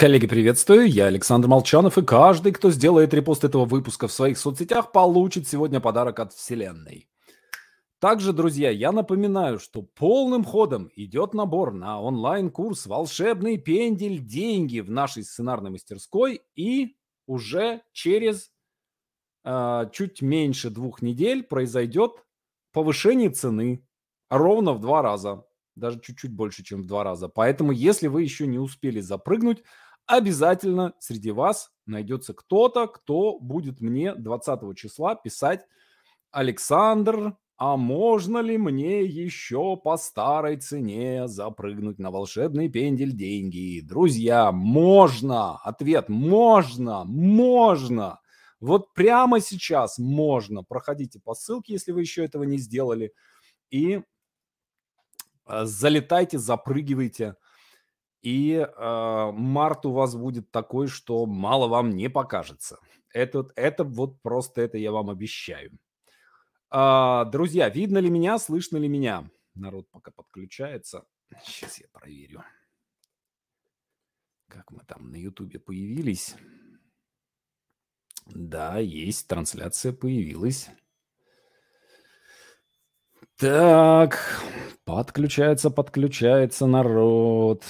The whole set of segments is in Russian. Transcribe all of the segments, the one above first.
Коллеги, приветствую. Я Александр Молчанов, и каждый, кто сделает репост этого выпуска в своих соцсетях, получит сегодня подарок от Вселенной. Также, друзья, я напоминаю, что полным ходом идет набор на онлайн-курс «Волшебный пендель. Деньги» в нашей сценарной мастерской, и уже через э, чуть меньше двух недель произойдет повышение цены ровно в два раза даже чуть-чуть больше, чем в два раза. Поэтому, если вы еще не успели запрыгнуть, обязательно среди вас найдется кто-то, кто будет мне 20 числа писать «Александр, а можно ли мне еще по старой цене запрыгнуть на волшебный пендель деньги? Друзья, можно! Ответ – можно! Можно! Вот прямо сейчас можно. Проходите по ссылке, если вы еще этого не сделали. И э, залетайте, запрыгивайте – и э, март у вас будет такой, что мало вам не покажется. Это, это вот просто это я вам обещаю. А, друзья, видно ли меня, слышно ли меня? Народ пока подключается. Сейчас я проверю. Как мы там на Ютубе появились. Да, есть, трансляция появилась. Так, подключается, подключается народ.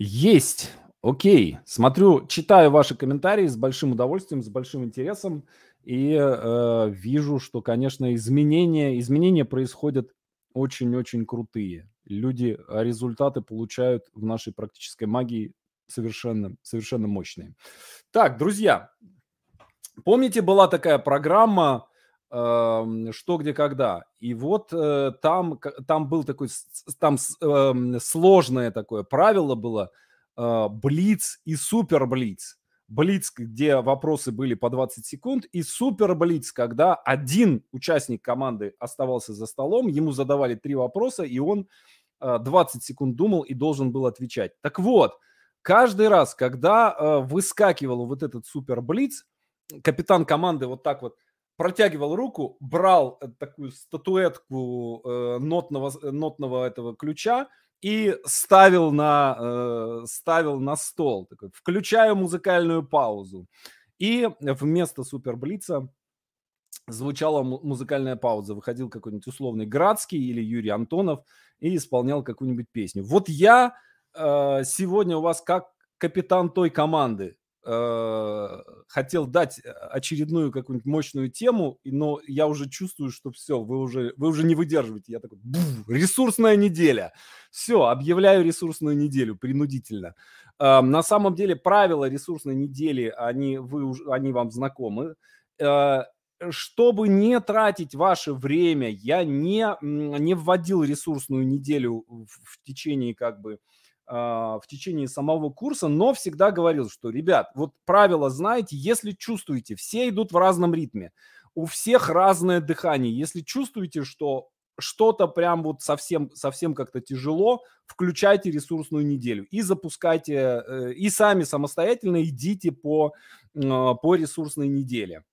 Есть. Окей. Смотрю, читаю ваши комментарии с большим удовольствием, с большим интересом. И э, вижу, что, конечно, изменения, изменения происходят очень-очень крутые. Люди а результаты получают в нашей практической магии совершенно, совершенно мощные. Так, друзья, помните, была такая программа «Что, где, когда?» И вот э, там, там был такой, там э, сложное такое правило было э, Блиц и Супер Блиц. Блиц, где вопросы были по 20 секунд, и Супер Блиц, когда один участник команды оставался за столом, ему задавали три вопроса, и он 20 секунд думал и должен был отвечать. Так вот, каждый раз, когда выскакивал вот этот Супер Блиц, капитан команды вот так вот протягивал руку, брал э, такую статуэтку э, нотного, э, нотного этого ключа и ставил на, э, ставил на стол. Такой, включаю музыкальную паузу. И вместо суперблица звучала музыкальная пауза. Выходил какой-нибудь условный Градский или Юрий Антонов и исполнял какую-нибудь песню. Вот я э, сегодня у вас как капитан той команды э, хотел дать э, очередную какую-нибудь мощную тему, но я уже чувствую, что все, вы уже, вы уже не выдерживаете. Я такой, ресурсная неделя. Все, объявляю ресурсную неделю принудительно. Э, на самом деле правила ресурсной недели, они, вы, они вам знакомы. Э, чтобы не тратить ваше время, я не, не вводил ресурсную неделю в, в течение как бы а, в течение самого курса, но всегда говорил, что, ребят, вот правила знаете, если чувствуете, все идут в разном ритме, у всех разное дыхание. Если чувствуете, что что-то прям вот совсем, совсем как-то тяжело, включайте ресурсную неделю и запускайте, э, и сами самостоятельно идите по, а, по ресурсной неделе.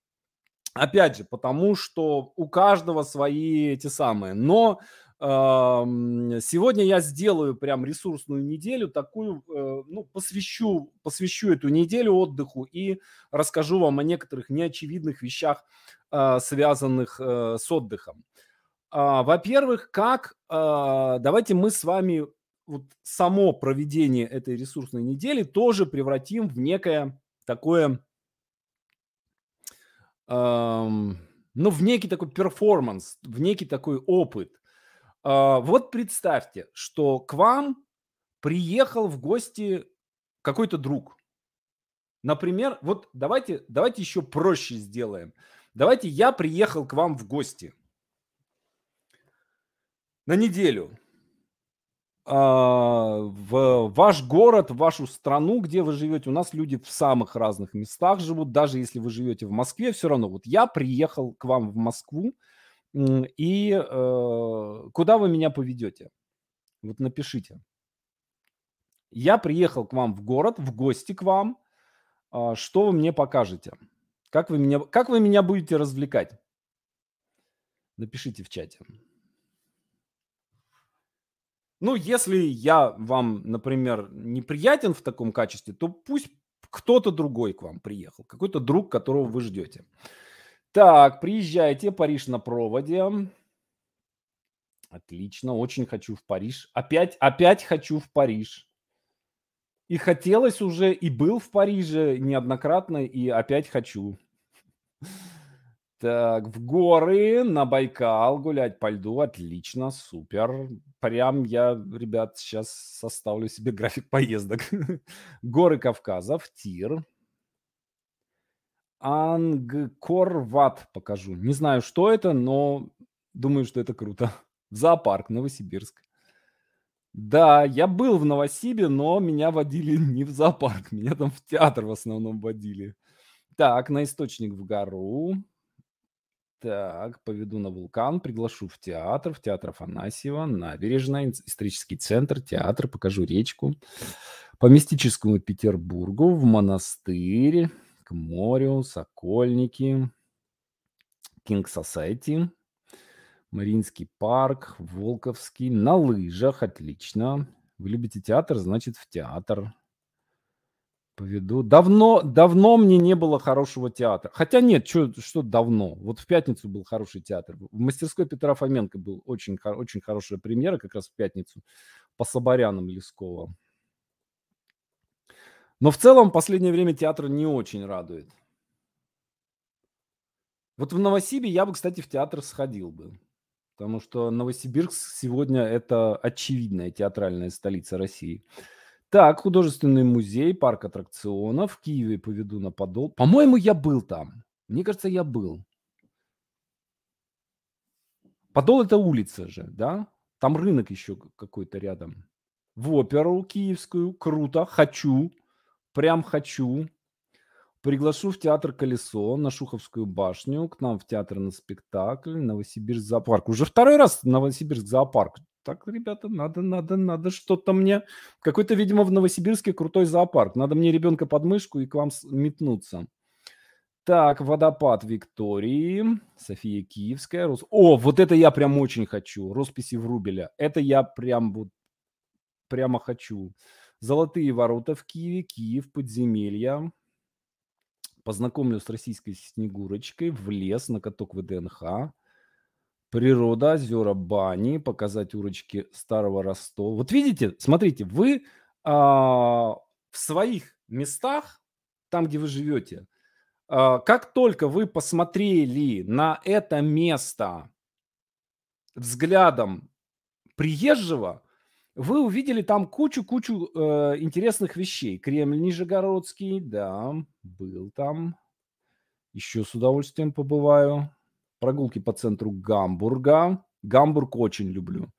Опять же, потому что у каждого свои эти самые. Но Сегодня я сделаю прям ресурсную неделю, такую, э, ну, посвящу, посвящу эту неделю отдыху и расскажу вам о некоторых неочевидных вещах, а, связанных э, с отдыхом. А, во-первых, как, а, давайте мы с вами вот само проведение этой ресурсной недели тоже превратим в некое такое, ну, в некий такой перформанс, в некий такой опыт – вот представьте, что к вам приехал в гости какой-то друг. Например, вот давайте, давайте еще проще сделаем. Давайте я приехал к вам в гости на неделю а, в ваш город, в вашу страну, где вы живете. У нас люди в самых разных местах живут, даже если вы живете в Москве, все равно. Вот я приехал к вам в Москву, и э, куда вы меня поведете? Вот напишите. Я приехал к вам в город, в гости к вам. Э, что вы мне покажете? Как вы меня, как вы меня будете развлекать? Напишите в чате. Ну, если я вам, например, неприятен в таком качестве, то пусть кто-то другой к вам приехал, какой-то друг, которого вы ждете. Так, приезжайте, Париж на проводе. Отлично, очень хочу в Париж. Опять, опять хочу в Париж. И хотелось уже, и был в Париже неоднократно, и опять хочу. Так, в горы, на Байкал гулять по льду. Отлично, супер. Прям я, ребят, сейчас составлю себе график поездок. Горы Кавказа, в Тир. Ангкор-Ват покажу. Не знаю, что это, но думаю, что это круто. В зоопарк, Новосибирск. Да, я был в Новосибе, но меня водили не в зоопарк. Меня там в театр в основном водили. Так, на источник в гору. Так, поведу на вулкан, приглашу в театр, в театр Афанасьева, набережная, исторический центр, театр, покажу речку. По мистическому Петербургу, в монастырь, к морю, Сокольники, Кинг Сосайти, Мариинский парк, Волковский, на лыжах, отлично. Вы любите театр, значит, в театр поведу. Давно, давно мне не было хорошего театра. Хотя нет, что, что давно. Вот в пятницу был хороший театр. В мастерской Петра Фоменко был очень, очень хорошая премьера как раз в пятницу по Соборянам Лескова. Но в целом в последнее время театр не очень радует. Вот в Новосибе я бы, кстати, в театр сходил бы. Потому что Новосибирск сегодня это очевидная театральная столица России. Так, художественный музей, парк аттракционов. В Киеве поведу на Подол. По-моему, я был там. Мне кажется, я был. Подол это улица же, да? Там рынок еще какой-то рядом. В оперу киевскую. Круто. Хочу. Прям хочу. Приглашу в театр «Колесо» на Шуховскую башню, к нам в театр на спектакль, Новосибирск зоопарк. Уже второй раз Новосибирск зоопарк так, ребята, надо, надо, надо что-то мне. Какой-то, видимо, в Новосибирске крутой зоопарк. Надо мне ребенка под мышку и к вам метнуться. Так, водопад Виктории, София Киевская. Рус... О, вот это я прям очень хочу. Росписи Врубеля. Это я прям вот прямо хочу. Золотые ворота в Киеве, Киев, подземелья. Познакомлю с российской Снегурочкой в лес на каток ВДНХ. Природа, озера, бани, показать урочки старого Ростова. Вот видите, смотрите, вы а, в своих местах, там, где вы живете, а, как только вы посмотрели на это место взглядом приезжего, вы увидели там кучу-кучу э, интересных вещей. Кремль Нижегородский, да, был там. Еще с удовольствием побываю. Прогулки по центру Гамбурга. Гамбург очень люблю.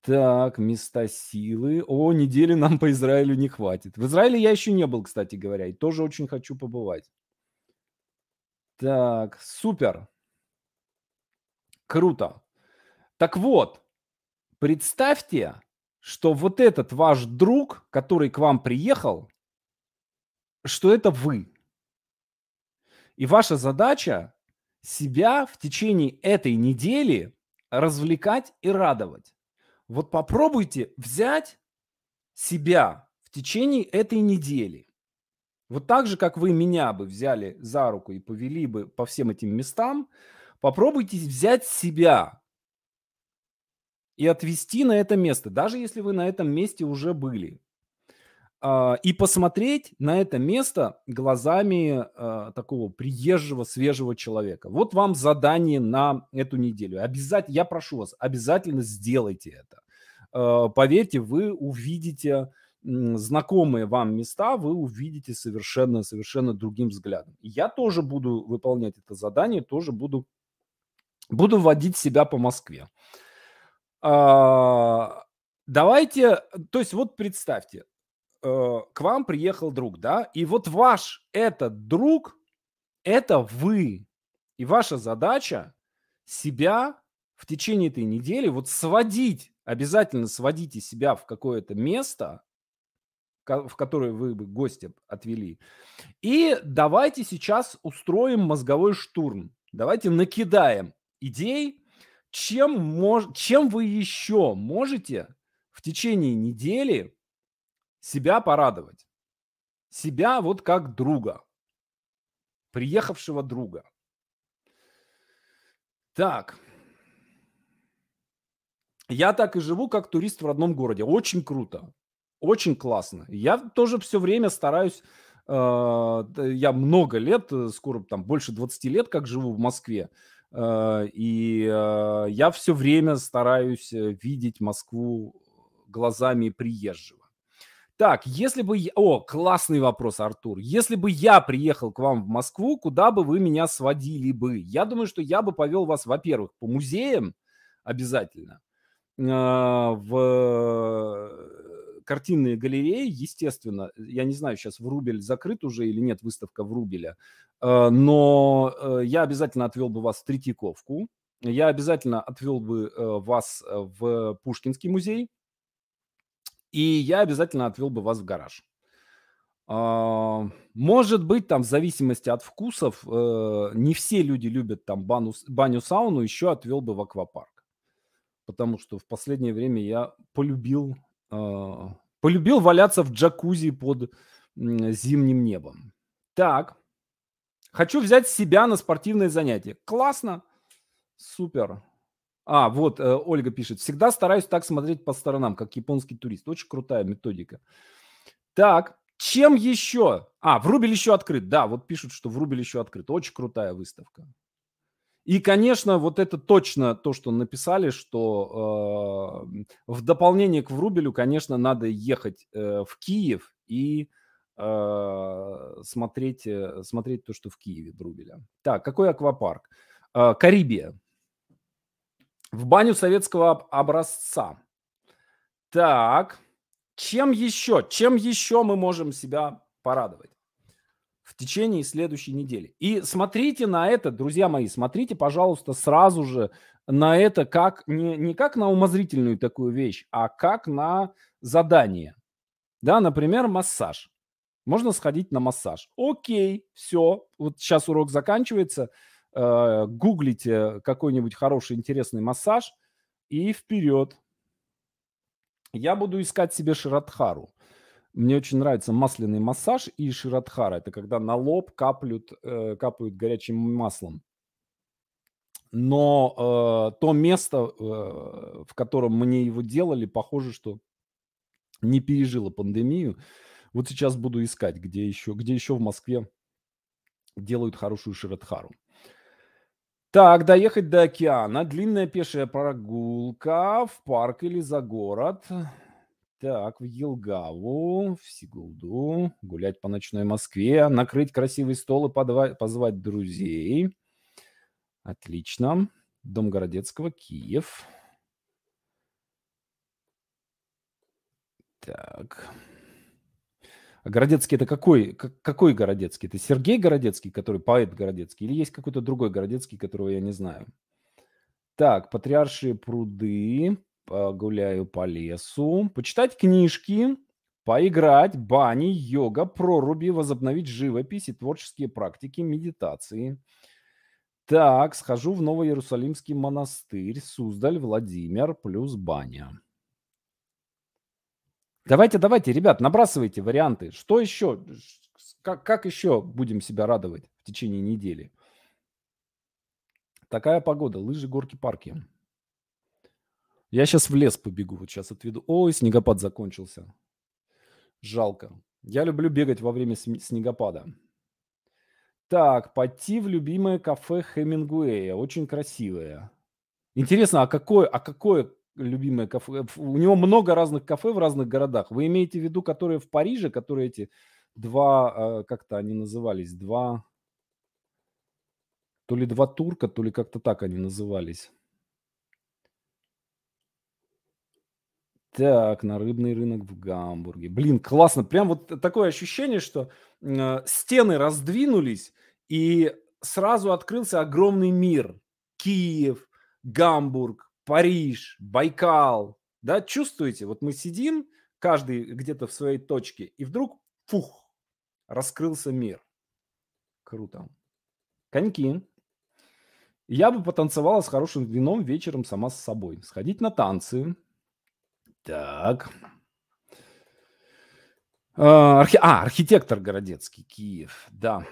Так, места силы. О, недели нам по Израилю не хватит. В Израиле я еще не был, кстати говоря, и тоже очень хочу побывать. Так, супер. Круто. Так вот, представьте, что вот этот ваш друг, который к вам приехал, что это вы. И ваша задача себя в течение этой недели развлекать и радовать. Вот попробуйте взять себя в течение этой недели. Вот так же, как вы меня бы взяли за руку и повели бы по всем этим местам, попробуйте взять себя и отвести на это место, даже если вы на этом месте уже были. А, и посмотреть на это место глазами а, такого приезжего, свежего человека. Вот вам задание на эту неделю. Обязательно, я прошу вас, обязательно сделайте это. А, поверьте, вы увидите знакомые вам места, вы увидите совершенно, совершенно другим взглядом. Я тоже буду выполнять это задание, тоже буду, буду водить себя по Москве. Давайте, то есть вот представьте, э, к вам приехал друг, да, и вот ваш этот друг – это вы. И ваша задача себя в течение этой недели вот сводить, обязательно сводите себя в какое-то место, в которое вы бы гостя отвели. И давайте сейчас устроим мозговой штурм. Давайте накидаем идей, чем, мож, чем вы еще можете в течение недели себя порадовать. Себя вот как друга, приехавшего друга. Так. Я так и живу, как турист в родном городе. Очень круто. Очень классно. Я тоже все время стараюсь э, я много лет, э, скоро там больше 20 лет, как живу в Москве. Э, и я все время стараюсь видеть Москву глазами приезжего. Так, если бы... Я... О, классный вопрос, Артур. Если бы я приехал к вам в Москву, куда бы вы меня сводили бы? Я думаю, что я бы повел вас, во-первых, по музеям обязательно, в картинные галереи, естественно, я не знаю, сейчас в Рубель закрыт уже или нет выставка в Рубеле, э, но э, я обязательно отвел бы вас в Третьяковку, я обязательно отвел бы э, вас в Пушкинский музей, и я обязательно отвел бы вас в гараж. А, может быть, там в зависимости от вкусов, не все люди любят там баню, баню-сауну, еще отвел бы в аквапарк. Потому что в последнее время я полюбил полюбил валяться в джакузи под зимним небом. Так. Хочу взять себя на спортивное занятие. Классно. Супер. А, вот э, Ольга пишет. Всегда стараюсь так смотреть по сторонам, как японский турист. Очень крутая методика. Так, чем еще? А, Врубель еще открыт. Да, вот пишут, что Врубель еще открыт. Очень крутая выставка. И, конечно, вот это точно то, что написали, что э, в дополнение к Врубелю, конечно, надо ехать э, в Киев и э, смотреть, э, смотреть то, что в Киеве Врубеля. Так, какой аквапарк? Э, Карибия. В баню советского образца. Так, чем еще? Чем еще мы можем себя порадовать? В течение следующей недели. И смотрите на это, друзья мои, смотрите, пожалуйста, сразу же на это как не, не как на умозрительную такую вещь, а как на задание. Да, например, массаж. Можно сходить на массаж. Окей, все. Вот сейчас урок заканчивается. Э, гуглите какой-нибудь хороший, интересный массаж и вперед. Я буду искать себе Ширадхару. Мне очень нравится масляный массаж и ширадхара. Это когда на лоб каплют, э, капают горячим маслом. Но э, то место, э, в котором мне его делали, похоже, что не пережило пандемию. Вот сейчас буду искать, где еще, где еще в Москве делают хорошую ширадхару. Так, доехать до океана. Длинная пешая прогулка в парк или за город. Так, в Елгаву, в Сигулду, гулять по ночной Москве, накрыть красивый стол и подва- позвать друзей. Отлично. Дом Городецкого, Киев. Так. А Городецкий это какой? Какой Городецкий? Это Сергей Городецкий, который поэт Городецкий? Или есть какой-то другой Городецкий, которого я не знаю? Так, Патриаршие пруды погуляю по лесу, почитать книжки, поиграть, бани, йога, проруби, возобновить живопись и творческие практики, медитации. Так, схожу в Новоиерусалимский монастырь, Суздаль, Владимир, плюс баня. Давайте, давайте, ребят, набрасывайте варианты. Что еще? Как, как еще будем себя радовать в течение недели? Такая погода, лыжи, горки, парки. Я сейчас в лес побегу, вот сейчас отведу. Ой, снегопад закончился. Жалко. Я люблю бегать во время снегопада. Так, пойти в любимое кафе Хемингуэя. Очень красивое. Интересно, а какое, а какое любимое кафе? У него много разных кафе в разных городах. Вы имеете в виду, которые в Париже, которые эти два, а, как-то они назывались, два, то ли два турка, то ли как-то так они назывались. Так, на рыбный рынок в Гамбурге. Блин, классно. Прям вот такое ощущение, что э, стены раздвинулись, и сразу открылся огромный мир. Киев, Гамбург, Париж, Байкал. Да, чувствуете? Вот мы сидим, каждый где-то в своей точке, и вдруг, фух, раскрылся мир. Круто. Коньки. Я бы потанцевала с хорошим вином вечером сама с собой. Сходить на танцы, Так. А, архи... а, архитектор Городецкий, Киев, да.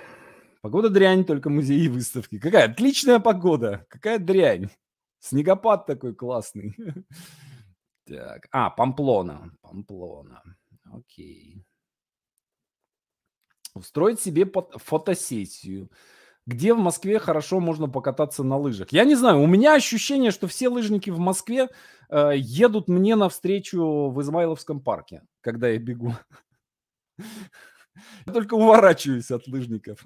Погода дрянь, только музеи и выставки. Какая отличная погода, какая дрянь. Снегопад такой классный. Так, а, Памплона, Памплона, окей. Устроить себе фотосессию. Где в Москве хорошо можно покататься на лыжах? Я не знаю, у меня ощущение, что все лыжники в Москве э, едут мне навстречу в Измайловском парке, когда я бегу. Я только уворачиваюсь от лыжников.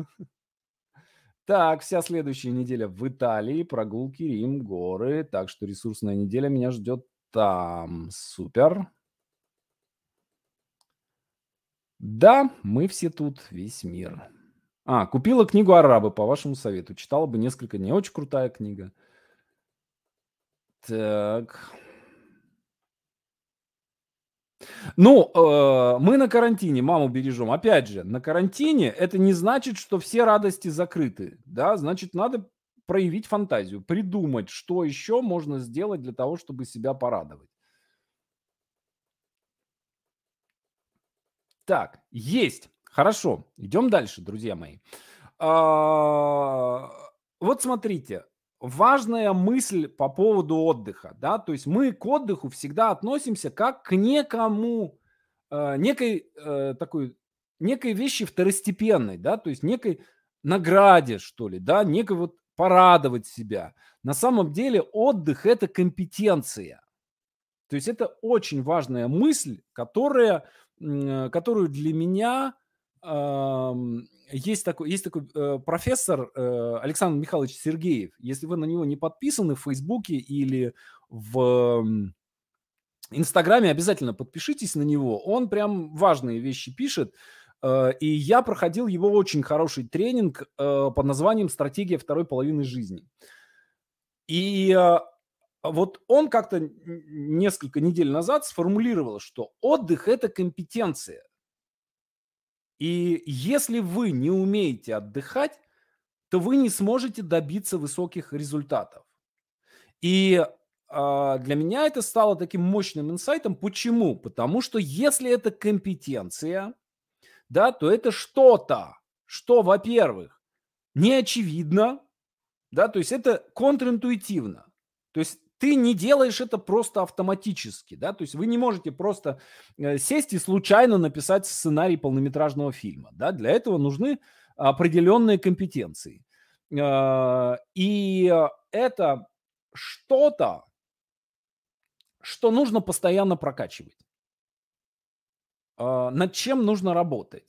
Так, вся следующая неделя в Италии, прогулки, Рим, горы. Так что ресурсная неделя меня ждет там. Супер. Да, мы все тут, весь мир. А, купила книгу «Арабы» по вашему совету. Читала бы несколько. Не очень крутая книга. Так. Ну, э, мы на карантине, маму бережем. Опять же, на карантине это не значит, что все радости закрыты, да, значит, надо проявить фантазию, придумать, что еще можно сделать для того, чтобы себя порадовать. Так, есть. Хорошо, идем дальше, друзья мои. А, вот смотрите, важная мысль по поводу отдыха, да, то есть мы к отдыху всегда относимся как к некому, э, некой э, такой, некой вещи второстепенной, да, то есть некой награде, что ли, да, некой вот порадовать себя. На самом деле отдых – это компетенция. То есть это очень важная мысль, которая, э, которую для меня есть такой, есть такой э, профессор э, Александр Михайлович Сергеев. Если вы на него не подписаны в Фейсбуке или в Инстаграме, обязательно подпишитесь на него. Он прям важные вещи пишет. Э, и я проходил его очень хороший тренинг под названием «Стратегия второй половины жизни». И вот он как-то несколько недель назад сформулировал, что отдых – это компетенция. И если вы не умеете отдыхать, то вы не сможете добиться высоких результатов. И э, для меня это стало таким мощным инсайтом. Почему? Потому что если это компетенция, да, то это что-то, что, во-первых, не очевидно, да, то есть это контринтуитивно. То есть ты не делаешь это просто автоматически, да, то есть вы не можете просто э, сесть и случайно написать сценарий полнометражного фильма, да, для этого нужны определенные компетенции. Э, и это что-то, что нужно постоянно прокачивать. Э, над чем нужно работать?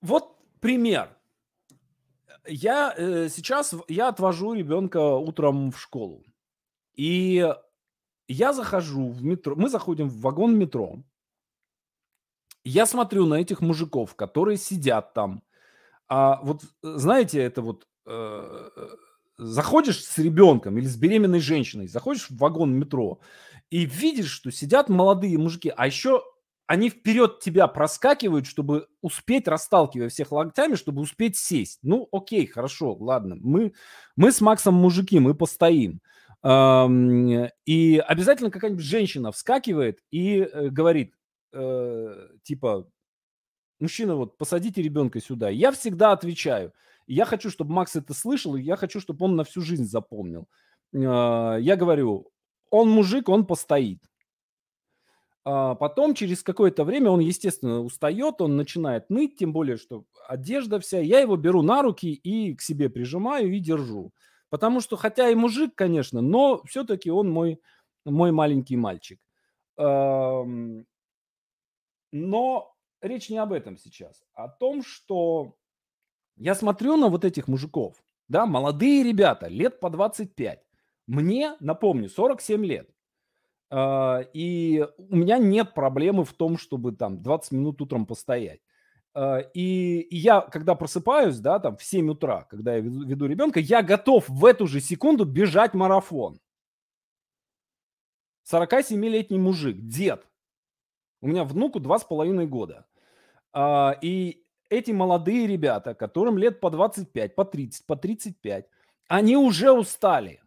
Вот пример я э, сейчас я отвожу ребенка утром в школу. И я захожу в метро, мы заходим в вагон метро. Я смотрю на этих мужиков, которые сидят там. А вот знаете, это вот э, заходишь с ребенком или с беременной женщиной, заходишь в вагон метро и видишь, что сидят молодые мужики, а еще они вперед тебя проскакивают, чтобы успеть, расталкивая всех локтями, чтобы успеть сесть. Ну, окей, хорошо, ладно. Мы, мы с Максом мужики, мы постоим. И обязательно какая-нибудь женщина вскакивает и э, говорит, э, типа, мужчина, вот посадите ребенка сюда. Я всегда отвечаю. Я хочу, чтобы Макс это слышал, и я хочу, чтобы он на всю жизнь запомнил. Э, я говорю, он мужик, он постоит. А потом, через какое-то время, он, естественно, устает, он начинает ныть, тем более, что одежда вся. Я его беру на руки и к себе прижимаю и держу. Потому что, хотя и мужик, конечно, но все-таки он мой, мой маленький мальчик. Но речь не об этом сейчас, а о том, что я смотрю на вот этих мужиков, да, молодые ребята, лет по 25. Мне, напомню, 47 лет. А, и у меня нет проблемы в том, чтобы там 20 минут утром постоять. А, и, я, когда просыпаюсь, да, там в 7 утра, когда я веду, веду ребенка, я готов в эту же секунду бежать марафон. 47-летний мужик, дед. У меня внуку 2,5 года. А, и эти молодые ребята, которым лет по 25, по 30, по 35, они уже устали.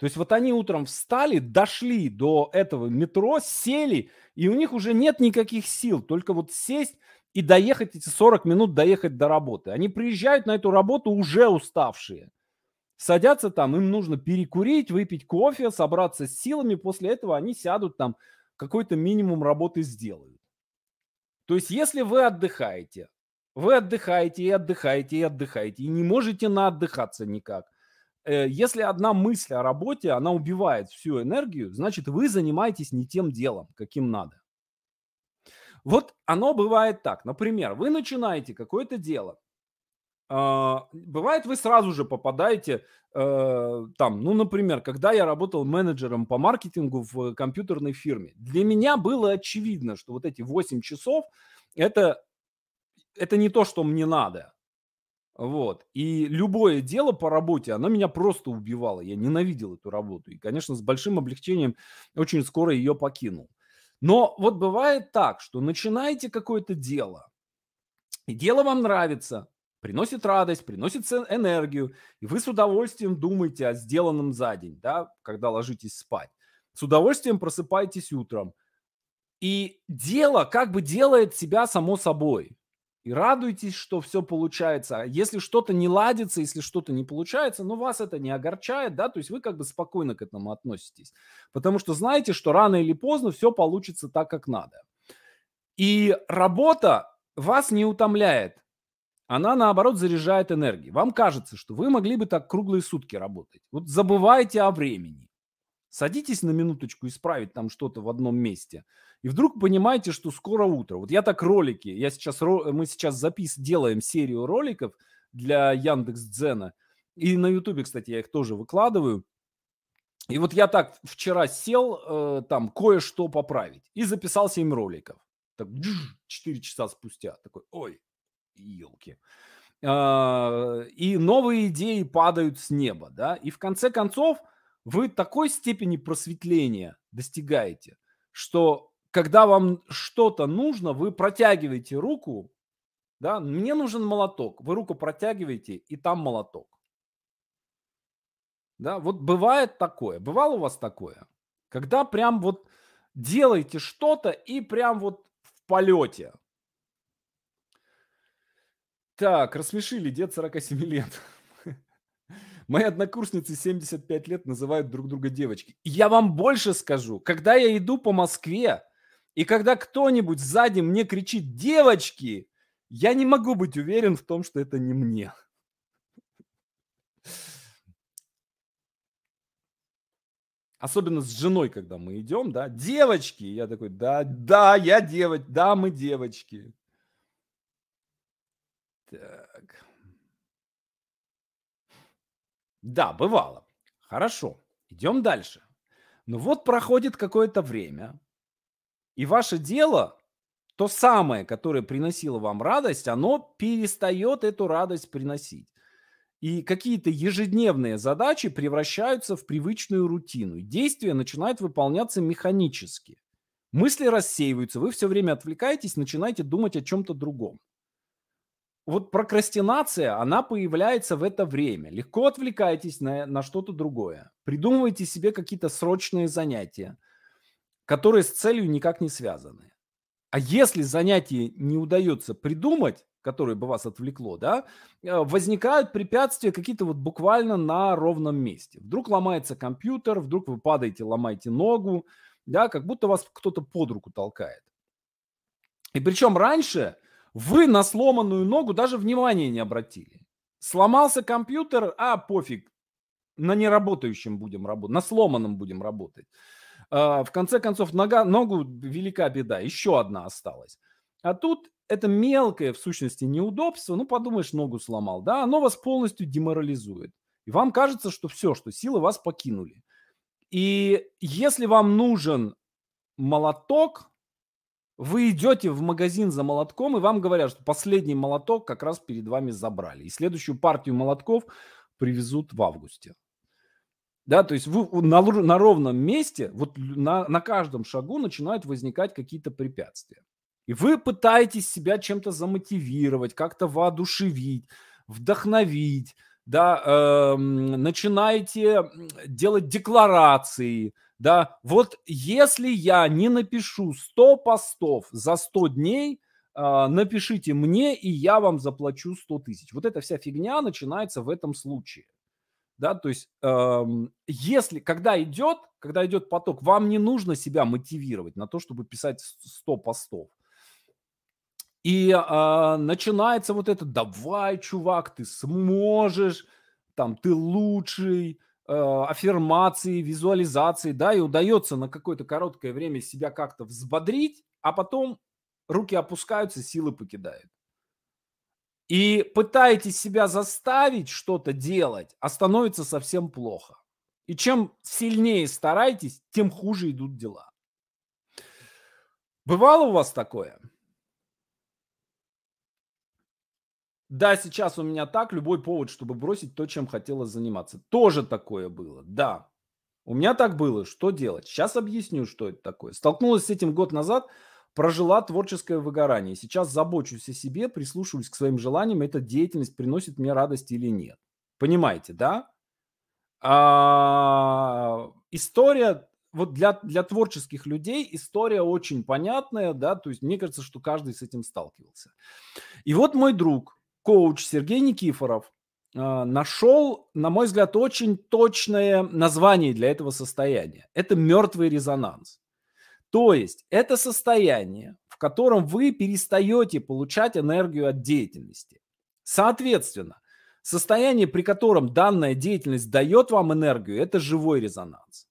То есть вот они утром встали, дошли до этого метро, сели, и у них уже нет никаких сил, только вот сесть и доехать эти 40 минут, доехать до работы. Они приезжают на эту работу уже уставшие. Садятся там, им нужно перекурить, выпить кофе, собраться с силами. После этого они сядут там, какой-то минимум работы сделают. То есть если вы отдыхаете, вы отдыхаете и отдыхаете и отдыхаете, и не можете наотдыхаться никак. Э, если одна мысль о работе, она убивает всю энергию, значит, вы занимаетесь не тем делом, каким надо. Вот оно бывает так. Например, вы начинаете какое-то дело. А, бывает, вы сразу же попадаете э, там, ну, например, когда я работал менеджером по маркетингу в компьютерной фирме, для меня было очевидно, что вот эти 8 часов это, это не то, что мне надо. Вот. И любое дело по работе, оно меня просто убивало. Я ненавидел эту работу. И, конечно, с большим облегчением очень скоро ее покинул. Но вот бывает так, что начинаете какое-то дело, и дело вам нравится, приносит радость, приносит энергию, и вы с удовольствием думаете о сделанном за день, да, когда ложитесь спать. С удовольствием просыпаетесь утром. И дело как бы делает себя само собой и радуйтесь, что все получается. А если что-то не ладится, если что-то не получается, но вас это не огорчает, да, то есть вы как бы спокойно к этому относитесь, потому что знаете, что рано или поздно все получится так, как надо. И работа вас не утомляет, она наоборот заряжает энергией. Вам кажется, что вы могли бы так круглые сутки работать. Вот забывайте о времени. Садитесь на минуточку исправить там что-то в одном месте. И вдруг понимаете, что скоро утро. Вот я так ролики, я сейчас, мы сейчас запис, делаем серию роликов для Яндекс Дзена. И на Ютубе, кстати, я их тоже выкладываю. И вот я так вчера сел э, там кое-что поправить и записал 7 роликов. Так 4 часа спустя. Такой, ой, елки. А, и новые идеи падают с неба, да. И в конце концов вы такой степени просветления достигаете, что когда вам что-то нужно, вы протягиваете руку, да, мне нужен молоток, вы руку протягиваете, и там молоток. Да, вот бывает такое, бывало у вас такое, когда прям вот делаете что-то и прям вот в полете. Так, рассмешили дед 47 лет. Мои однокурсницы 75 лет называют друг друга девочки. я вам больше скажу. Когда я иду по Москве, и когда кто-нибудь сзади мне кричит «девочки», я не могу быть уверен в том, что это не мне. Особенно с женой, когда мы идем, да, девочки. Я такой, да, да, я девочка, да, мы девочки. Так. Да, бывало. Хорошо, идем дальше. Ну вот проходит какое-то время, и ваше дело, то самое, которое приносило вам радость, оно перестает эту радость приносить. И какие-то ежедневные задачи превращаются в привычную рутину. Действия начинают выполняться механически. Мысли рассеиваются, вы все время отвлекаетесь, начинаете думать о чем-то другом вот прокрастинация, она появляется в это время. Легко отвлекайтесь на, на что-то другое. Придумывайте себе какие-то срочные занятия, которые с целью никак не связаны. А если занятие не удается придумать, которое бы вас отвлекло, да, э, возникают препятствия какие-то вот буквально на ровном месте. Вдруг ломается компьютер, вдруг вы падаете, ломаете ногу, да, как будто вас кто-то под руку толкает. И причем раньше – вы на сломанную ногу даже внимания не обратили. Сломался компьютер, а пофиг, на неработающем будем работать, на сломанном будем работать. А, в конце концов, нога, ногу велика беда, еще одна осталась. А тут это мелкое, в сущности, неудобство, ну, подумаешь, ногу сломал, да, оно вас полностью деморализует. И вам кажется, что все, что силы вас покинули. И если вам нужен молоток, вы идете в магазин за молотком, и вам говорят, что последний молоток как раз перед вами забрали. И следующую партию молотков привезут в августе. Да, то есть вы на, на ровном месте, вот на, на каждом шагу начинают возникать какие-то препятствия. И вы пытаетесь себя чем-то замотивировать, как-то воодушевить, вдохновить, да, э, начинаете делать декларации, да, вот если я не напишу 100 постов за 100 дней, э, напишите мне, и я вам заплачу 100 тысяч. Вот эта вся фигня начинается в этом случае. Да, то есть, э, если, когда идет, когда идет поток, вам не нужно себя мотивировать на то, чтобы писать 100 постов. И э, начинается вот это, давай, чувак, ты сможешь, там, ты лучший, аффирмации, визуализации, да, и удается на какое-то короткое время себя как-то взбодрить, а потом руки опускаются, силы покидают. И пытаетесь себя заставить что-то делать, а становится совсем плохо. И чем сильнее стараетесь, тем хуже идут дела. Бывало у вас такое? Да, сейчас у меня так, любой повод, чтобы бросить то, чем хотелось заниматься. Тоже такое было, да. У меня так было, что делать? Сейчас объясню, что это такое. Столкнулась с этим год назад, прожила творческое выгорание. Сейчас забочусь о себе, прислушиваюсь к своим желаниям, эта деятельность приносит мне радость или нет. Понимаете, да? А, история вот для, для творческих людей история очень понятная, да, то есть мне кажется, что каждый с этим сталкивался. И вот мой друг, коуч Сергей Никифоров а, нашел, на мой взгляд, очень точное название для этого состояния. Это мертвый резонанс. То есть это состояние, в котором вы перестаете получать энергию от деятельности. Соответственно, состояние, при котором данная деятельность дает вам энергию, это живой резонанс.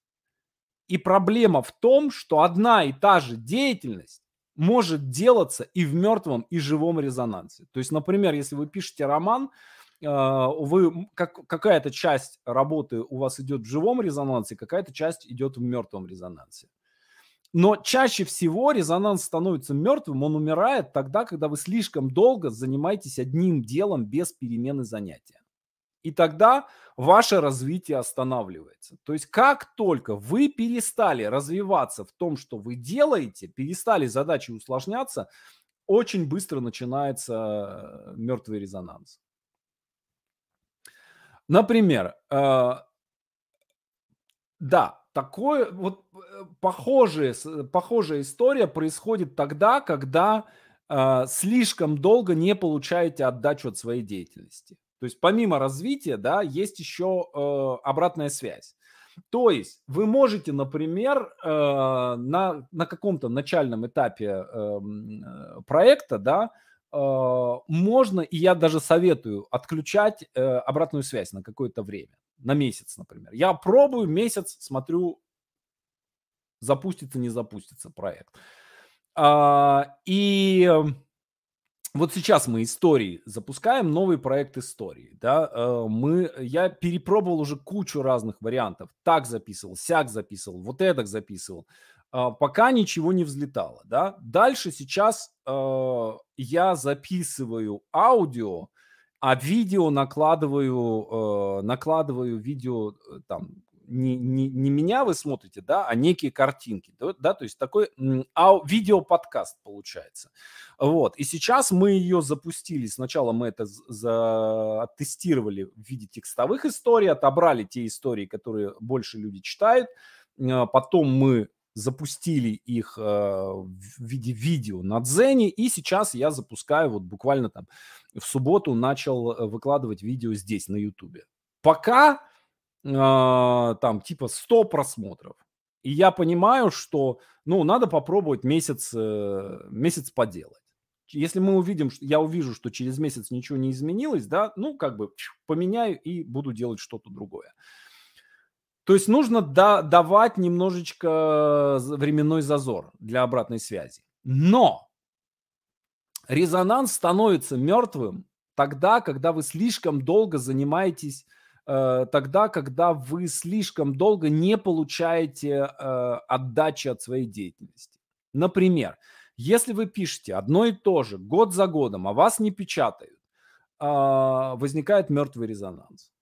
И проблема в том, что одна и та же деятельность может делаться и в мертвом, и живом резонансе. То есть, например, если вы пишете роман, а, вы, как, какая-то часть работы у вас идет в живом резонансе, какая-то часть идет в мертвом резонансе. Но чаще всего резонанс становится мертвым, он умирает тогда, когда вы слишком долго занимаетесь одним делом без перемены занятия. И тогда ваше развитие останавливается. То есть как только вы перестали развиваться в том, что вы делаете, перестали задачи усложняться, очень быстро начинается э, мертвый резонанс. Например, э, да, такое вот э, похожая, похожая история происходит тогда, когда э, слишком долго не получаете отдачу от своей деятельности. То есть помимо развития, да, есть еще э, обратная связь. То есть вы можете, например, э, на, на каком-то начальном этапе эм, э, проекта, да, э, можно, и я даже советую, отключать э, обратную связь на какое-то время, на месяц, например. Я пробую месяц, смотрю, запустится, не запустится проект. А, и вот сейчас мы истории запускаем, новый проект истории, да, э, мы, я перепробовал уже кучу разных вариантов, так записывал, сяк записывал, вот это записывал, а, пока ничего не взлетало, да. Дальше сейчас э, я записываю аудио, а видео накладываю, э, накладываю видео там не, не, не меня вы смотрите, да, а некие картинки, да, то есть такой а, видеоподкаст получается. Вот, и сейчас мы ее запустили, сначала мы это за, тестировали в виде текстовых историй, отобрали те истории, которые больше люди читают, а, потом мы запустили их э, в виде видео на Дзене, и сейчас я запускаю, вот буквально там в субботу начал э, выкладывать видео здесь, на Ютубе. Пока там типа 100 просмотров. И я понимаю, что, ну, надо попробовать месяц, э, месяц поделать. Если мы увидим, я увижу, что через месяц ничего не изменилось, да, ну, как бы поменяю и буду делать что-то другое. То есть нужно да, давать немножечко временной зазор для обратной связи. Но резонанс становится мертвым тогда, когда вы слишком долго занимаетесь тогда, когда вы слишком долго не получаете э, отдачи от своей деятельности. Например, если вы пишете одно и то же год за годом, а вас не печатают, а, возникает мертвый резонанс.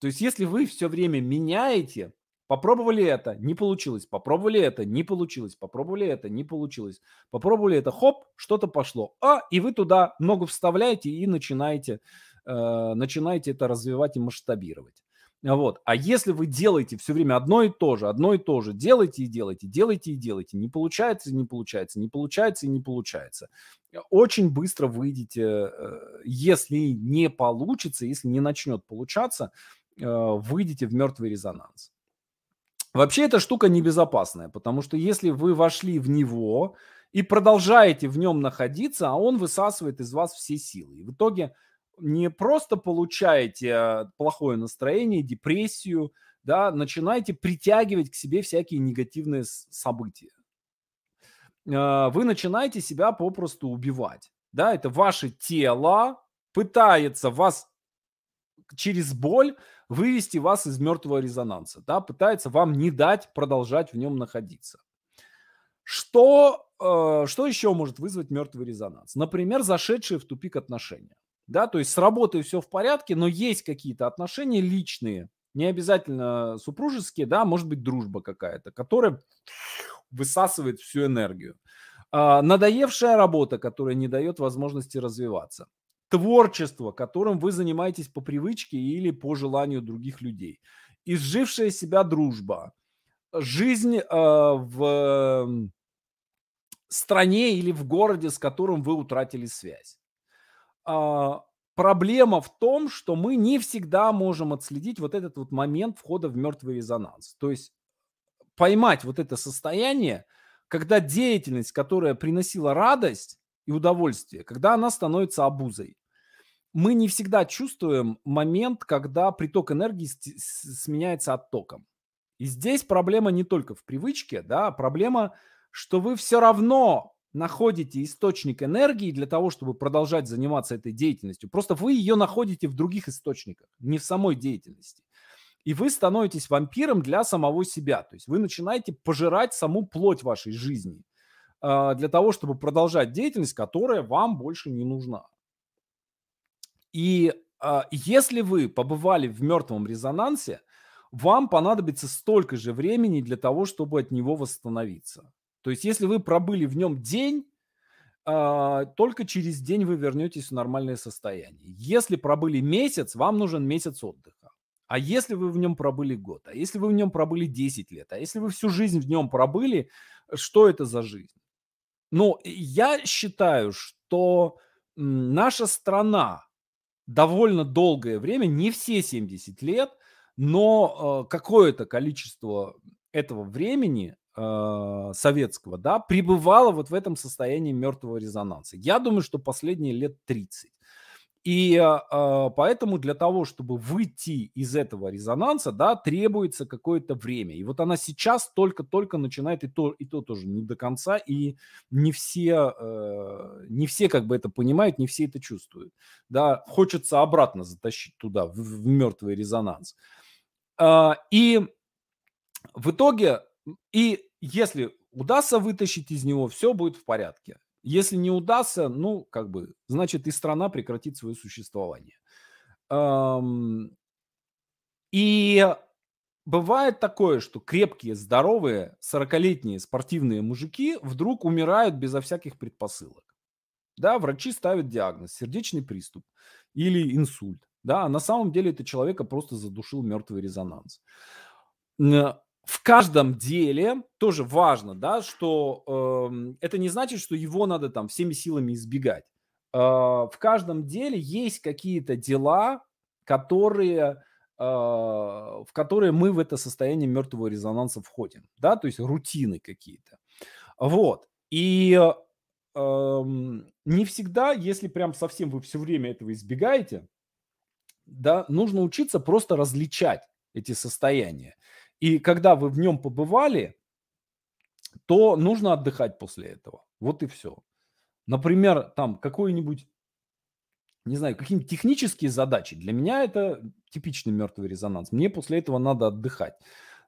То есть если вы все время меняете, попробовали это, не получилось, попробовали это, не получилось, попробовали это, не получилось, попробовали это, хоп, что-то пошло, а, и вы туда ногу вставляете и начинаете э, начинаете это развивать и масштабировать. Вот. А если вы делаете все время одно и то же, одно и то же, делайте и делайте, делайте и делайте, не получается и не получается, не получается и не получается, очень быстро выйдете, э, если не получится, если не начнет получаться, э, выйдете в мертвый резонанс. Вообще эта штука небезопасная, потому что если вы вошли в него и продолжаете в нем находиться, а он высасывает из вас все силы. И в итоге не просто получаете а, плохое настроение, депрессию, да, начинаете притягивать к себе всякие негативные события. А, вы начинаете себя попросту убивать. Да, это ваше тело пытается вас через боль вывести вас из мертвого резонанса, да, пытается вам не дать продолжать в нем находиться. Что, э, что еще может вызвать мертвый резонанс? Например, зашедшие в тупик отношения да, то есть с работой все в порядке, но есть какие-то отношения личные, не обязательно супружеские, да, может быть дружба какая-то, которая высасывает всю энергию. А, надоевшая работа, которая не дает возможности развиваться. Творчество, которым вы занимаетесь по привычке или по желанию других людей. Изжившая себя дружба. Жизнь э, в стране или в городе, с которым вы утратили связь а, проблема в том, что мы не всегда можем отследить вот этот вот момент входа в мертвый резонанс. То есть поймать вот это состояние, когда деятельность, которая приносила радость и удовольствие, когда она становится обузой. Мы не всегда чувствуем момент, когда приток энергии сменяется оттоком. И здесь проблема не только в привычке, да, проблема, что вы все равно находите источник энергии для того, чтобы продолжать заниматься этой деятельностью. Просто вы ее находите в других источниках, не в самой деятельности. И вы становитесь вампиром для самого себя. То есть вы начинаете пожирать саму плоть вашей жизни э, для того, чтобы продолжать деятельность, которая вам больше не нужна. И э, если вы побывали в мертвом резонансе, вам понадобится столько же времени для того, чтобы от него восстановиться. То есть, если вы пробыли в нем день, а, только через день вы вернетесь в нормальное состояние. Если пробыли месяц, вам нужен месяц отдыха. А если вы в нем пробыли год, а если вы в нем пробыли 10 лет, а если вы всю жизнь в нем пробыли, что это за жизнь? Ну, я считаю, что наша страна довольно долгое время, не все 70 лет, но э, какое-то количество этого времени э, советского, да, пребывала вот в этом состоянии мертвого резонанса. Я думаю, что последние лет 30. И э, поэтому для того, чтобы выйти из этого резонанса, да, требуется какое-то время. И вот она сейчас только-только начинает, и то, и то тоже не до конца, и не все, э, не все как бы это понимают, не все это чувствуют. Да, хочется обратно затащить туда, в, в мертвый резонанс. Э, и в итоге и если удастся вытащить из него, все будет в порядке. Если не удастся, ну, как бы, значит, и страна прекратит свое существование. И бывает такое, что крепкие, здоровые, 40-летние спортивные мужики вдруг умирают безо всяких предпосылок. Да, врачи ставят диагноз сердечный приступ или инсульт. Да, а на самом деле это человека просто задушил мертвый резонанс в каждом деле тоже важно, да, что э, это не значит, что его надо там всеми силами избегать. Э, в каждом деле есть какие-то дела, которые, э, в которые мы в это состояние мертвого резонанса входим, да, то есть рутины какие-то. Вот. И э, не всегда, если прям совсем вы все время этого избегаете, да, нужно учиться просто различать эти состояния. И когда вы в нем побывали, то нужно отдыхать после этого. Вот и все. Например, там какой-нибудь, не знаю, какие-нибудь технические задачи. Для меня это типичный мертвый резонанс. Мне после этого надо отдыхать.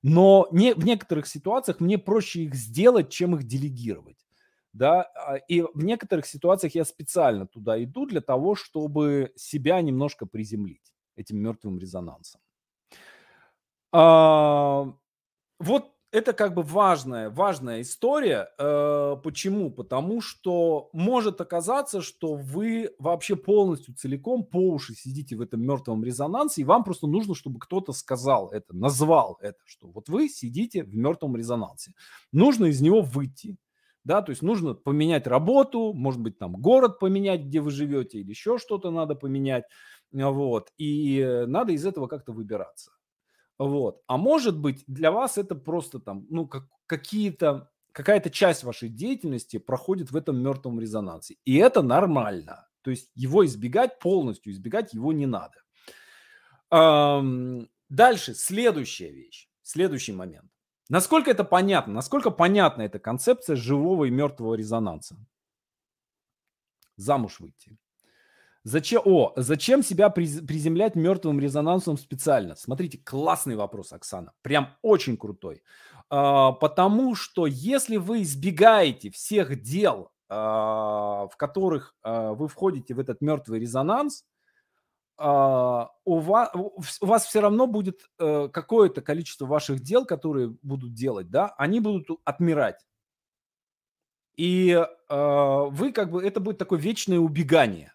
Но не, в некоторых ситуациях мне проще их сделать, чем их делегировать. Да? А, и в некоторых ситуациях я специально туда иду для того, чтобы себя немножко приземлить этим мертвым резонансом. А, вот это как бы важная, важная история. Э, почему? Потому что может оказаться, что вы вообще полностью целиком по уши сидите в этом мертвом резонансе, и вам просто нужно, чтобы кто-то сказал это, назвал это, что вот вы сидите в мертвом резонансе. Нужно из него выйти. Да, то есть нужно поменять работу, может быть, там город поменять, где вы живете, или еще что-то надо поменять. Вот. И надо из этого как-то выбираться. Вот. А может быть, для вас это просто там, ну, как, какие-то, какая-то часть вашей деятельности проходит в этом мертвом резонансе. И это нормально. То есть его избегать полностью, избегать его не надо. Дальше, следующая вещь, следующий момент. Насколько это понятно? Насколько понятна эта концепция живого и мертвого резонанса? Замуж выйти. Зачем, о, зачем себя приземлять мертвым резонансом специально? Смотрите, классный вопрос, Оксана. Прям очень крутой. А, потому что если вы избегаете всех дел, а, в которых а, вы входите в этот мертвый резонанс, у, вас, у вас все равно будет а, какое-то количество ваших дел, которые будут делать, да, они будут отмирать. И вы как бы, это будет такое вечное убегание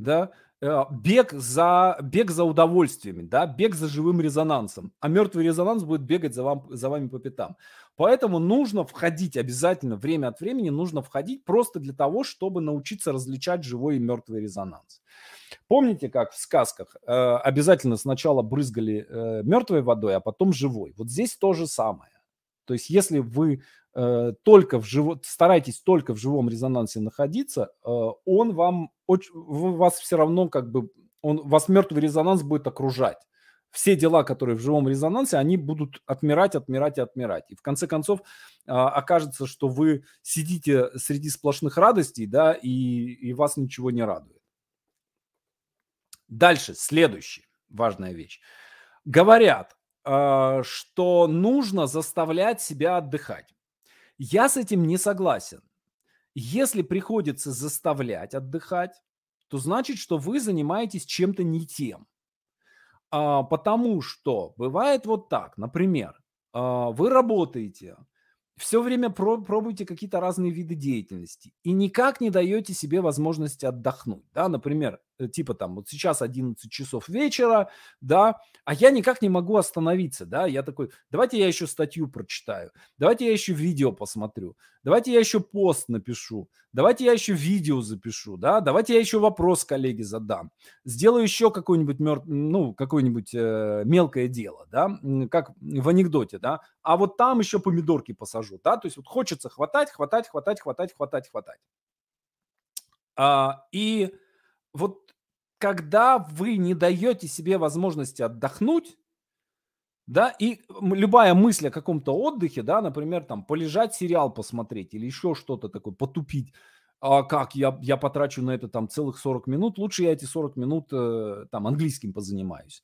да, э, бег за, бег за удовольствиями, да, бег за живым резонансом, а мертвый резонанс будет бегать за, вам, за вами по пятам. Поэтому нужно входить обязательно, время от времени нужно входить просто для того, чтобы научиться различать живой и мертвый резонанс. Помните, как в сказках э, обязательно сначала брызгали э, мертвой водой, а потом живой? Вот здесь то же самое. То есть если вы э, только в живо, старайтесь только в живом резонансе находиться, э, он вам очень, вас все равно как бы он вас мертвый резонанс будет окружать. Все дела, которые в живом резонансе, они будут отмирать, отмирать и отмирать. И в конце концов э, окажется, что вы сидите среди сплошных радостей, да, и, и вас ничего не радует. Дальше, следующая важная вещь. Говорят, э, что нужно заставлять себя отдыхать. Я с этим не согласен. Если приходится заставлять отдыхать, то значит, что вы занимаетесь чем-то не тем. А, потому что бывает вот так, например, а, вы работаете, все время пробуете какие-то разные виды деятельности и никак не даете себе возможности отдохнуть. Да? Например, типа там вот сейчас 11 часов вечера, да, а я никак не могу остановиться, да, я такой, давайте я еще статью прочитаю, давайте я еще видео посмотрю, давайте я еще пост напишу, давайте я еще видео запишу, да, давайте я еще вопрос коллеге задам, сделаю еще какое-нибудь мертв... ну, какое-нибудь э, мелкое дело, да, как в анекдоте, да, а вот там еще помидорки посажу, да, то есть вот хочется хватать, хватать, хватать, хватать, хватать, хватать. А, и вот когда вы не даете себе возможности отдохнуть, да, и любая мысль о каком-то отдыхе, да, например, там, полежать, сериал посмотреть или еще что-то такое, потупить, а как я, я потрачу на это там целых 40 минут, лучше я эти 40 минут э, там английским позанимаюсь.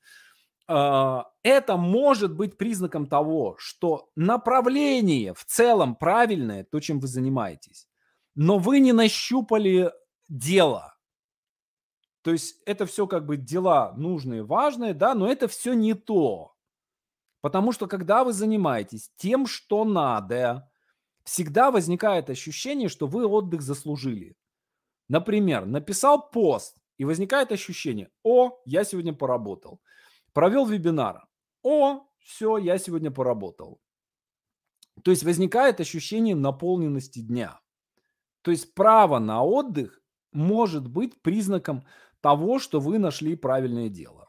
Э, это может быть признаком того, что направление в целом правильное, то, чем вы занимаетесь, но вы не нащупали дело – то есть это все как бы дела нужные, важные, да, но это все не то. Потому что когда вы занимаетесь тем, что надо, всегда возникает ощущение, что вы отдых заслужили. Например, написал пост, и возникает ощущение, о, я сегодня поработал. Провел вебинар, о, все, я сегодня поработал. То есть возникает ощущение наполненности дня. То есть право на отдых может быть признаком того, что вы нашли правильное дело.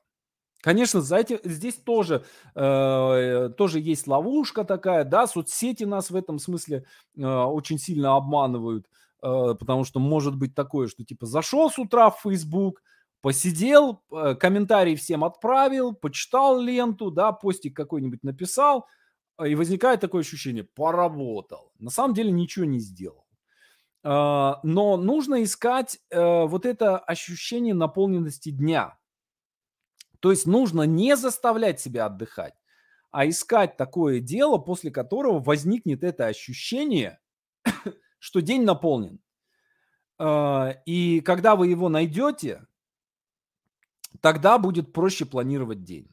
Конечно, за эти, здесь тоже, э, тоже есть ловушка такая, да, соцсети нас в этом смысле э, очень сильно обманывают, э, потому что может быть такое, что типа зашел с утра в Facebook, посидел, э, комментарий всем отправил, почитал ленту, да, постик какой-нибудь написал, и возникает такое ощущение, поработал. На самом деле ничего не сделал. А, но нужно искать э, вот это ощущение наполненности дня. То есть нужно не заставлять себя отдыхать, а искать такое дело, после которого возникнет это ощущение, что день наполнен. А, и когда вы его найдете, тогда будет проще планировать день.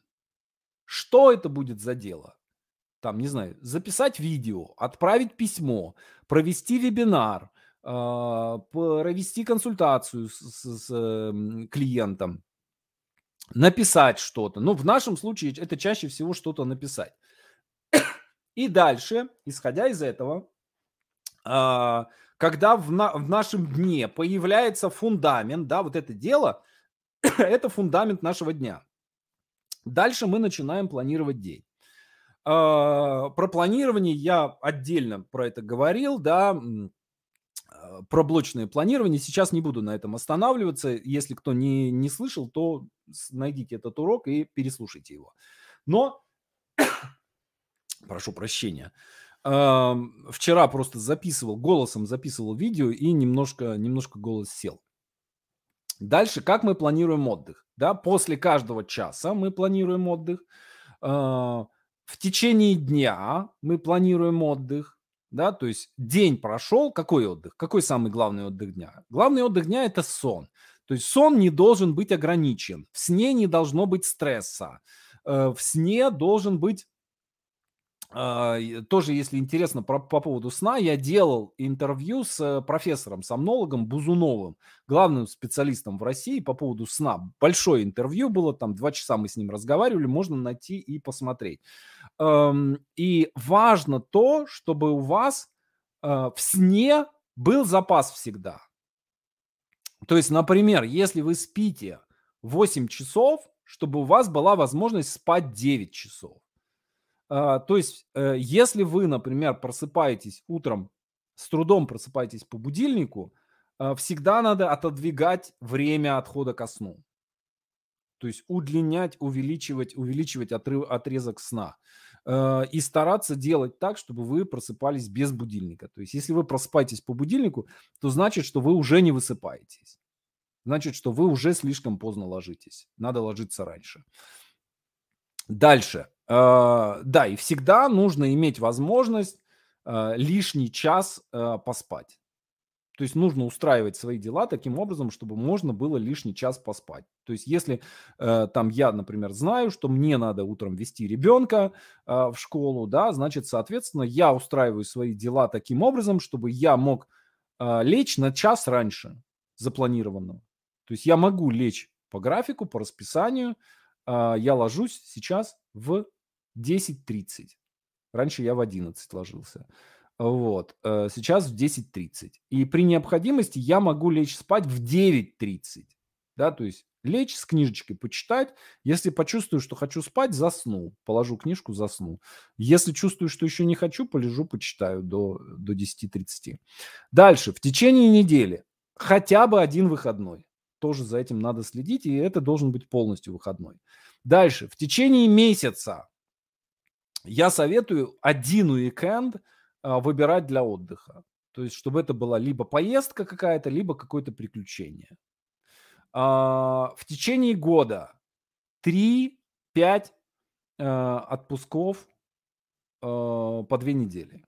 Что это будет за дело? там, не знаю, записать видео, отправить письмо, провести вебинар, провести консультацию с, с, с эм, клиентом, написать что-то. Ну, в нашем случае это чаще всего что-то написать. И дальше, исходя из этого, а, когда в, на, в нашем дне появляется фундамент, да, вот это дело, это фундамент нашего дня. Дальше мы начинаем планировать день. А, про планирование я отдельно про это говорил, да, а, про блочное планирование. Сейчас не буду на этом останавливаться. Если кто не, не слышал, то найдите этот урок и переслушайте его. Но, прошу прощения, вчера просто записывал, голосом записывал видео и немножко, немножко голос сел. Дальше, как мы планируем отдых? Да, после каждого часа мы планируем отдых. А, в течение дня мы планируем отдых, да, то есть день прошел, какой отдых? Какой самый главный отдых дня? Главный отдых дня – это сон. То есть сон не должен быть ограничен, в сне не должно быть стресса, э, в сне должен быть тоже, если интересно про, по поводу сна, я делал интервью с э, профессором, сомнологом Бузуновым, главным специалистом в России по поводу сна. Большое интервью было, там два часа мы с ним разговаривали, можно найти и посмотреть. И важно то, чтобы у вас э, в сне был запас всегда. То есть, например, если вы спите 8 часов, чтобы у вас была возможность спать 9 часов. А, то есть, э, если вы, например, просыпаетесь утром, с трудом просыпаетесь по будильнику, а, всегда надо отодвигать время отхода ко сну. То есть удлинять, увеличивать, увеличивать отрыв, отрезок сна. А, и стараться делать так, чтобы вы просыпались без будильника. То есть если вы просыпаетесь по будильнику, то значит, что вы уже не высыпаетесь. Значит, что вы уже слишком поздно ложитесь. Надо ложиться раньше. Дальше. А, да, и всегда нужно иметь возможность а, лишний час а, поспать. То есть нужно устраивать свои дела таким образом, чтобы можно было лишний час поспать. То есть если э, там я, например, знаю, что мне надо утром вести ребенка э, в школу, да, значит, соответственно, я устраиваю свои дела таким образом, чтобы я мог э, лечь на час раньше запланированного. То есть я могу лечь по графику, по расписанию. Э, я ложусь сейчас в 10.30. Раньше я в 11 ложился. Вот. Э, сейчас в 10.30. И при необходимости я могу лечь спать в 9.30. Да, то есть лечь с книжечкой, почитать. Если почувствую, что хочу спать, засну. Положу книжку, засну. Если чувствую, что еще не хочу, полежу, почитаю до, до 10.30. Дальше. В течение недели хотя бы один выходной. Тоже за этим надо следить, и это должен быть полностью выходной. Дальше. В течение месяца я советую один уикенд а, выбирать для отдыха. То есть, чтобы это была либо поездка какая-то, либо какое-то приключение. А, в течение года 3-5 а, отпусков по две недели.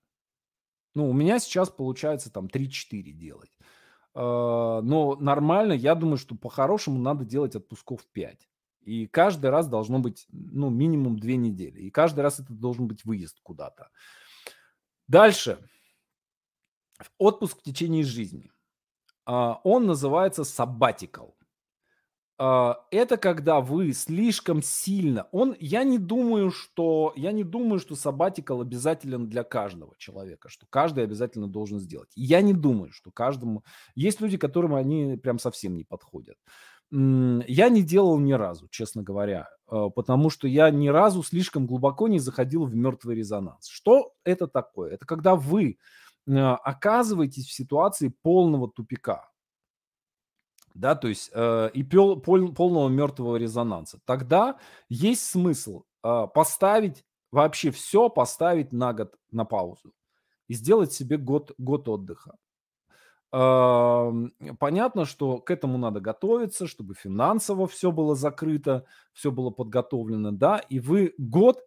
Ну, у меня сейчас получается там 3-4 делать. Но нормально, я думаю, что по-хорошему надо делать отпусков 5. И каждый раз должно быть, ну, минимум две недели. И каждый раз это должен быть выезд куда-то. Дальше. Отпуск в течение жизни. А, он называется sabbatical. А, это когда вы слишком сильно... Он, я не думаю, что я не думаю, что sabbatical обязателен для каждого человека, что каждый обязательно должен сделать. Я не думаю, что каждому... Есть люди, которым они прям совсем не подходят. Я не делал ни разу, честно говоря, э, потому что я ни разу слишком глубоко не заходил в мертвый резонанс. Что это такое? Это когда вы э, оказываетесь в ситуации полного тупика, да, то есть э, и пол, пол, полного мертвого резонанса. Тогда есть смысл поставить вообще все, поставить на год на паузу и сделать себе год, год отдыха. Понятно, что к этому надо готовиться, чтобы финансово все было закрыто, все было подготовлено, да, и вы год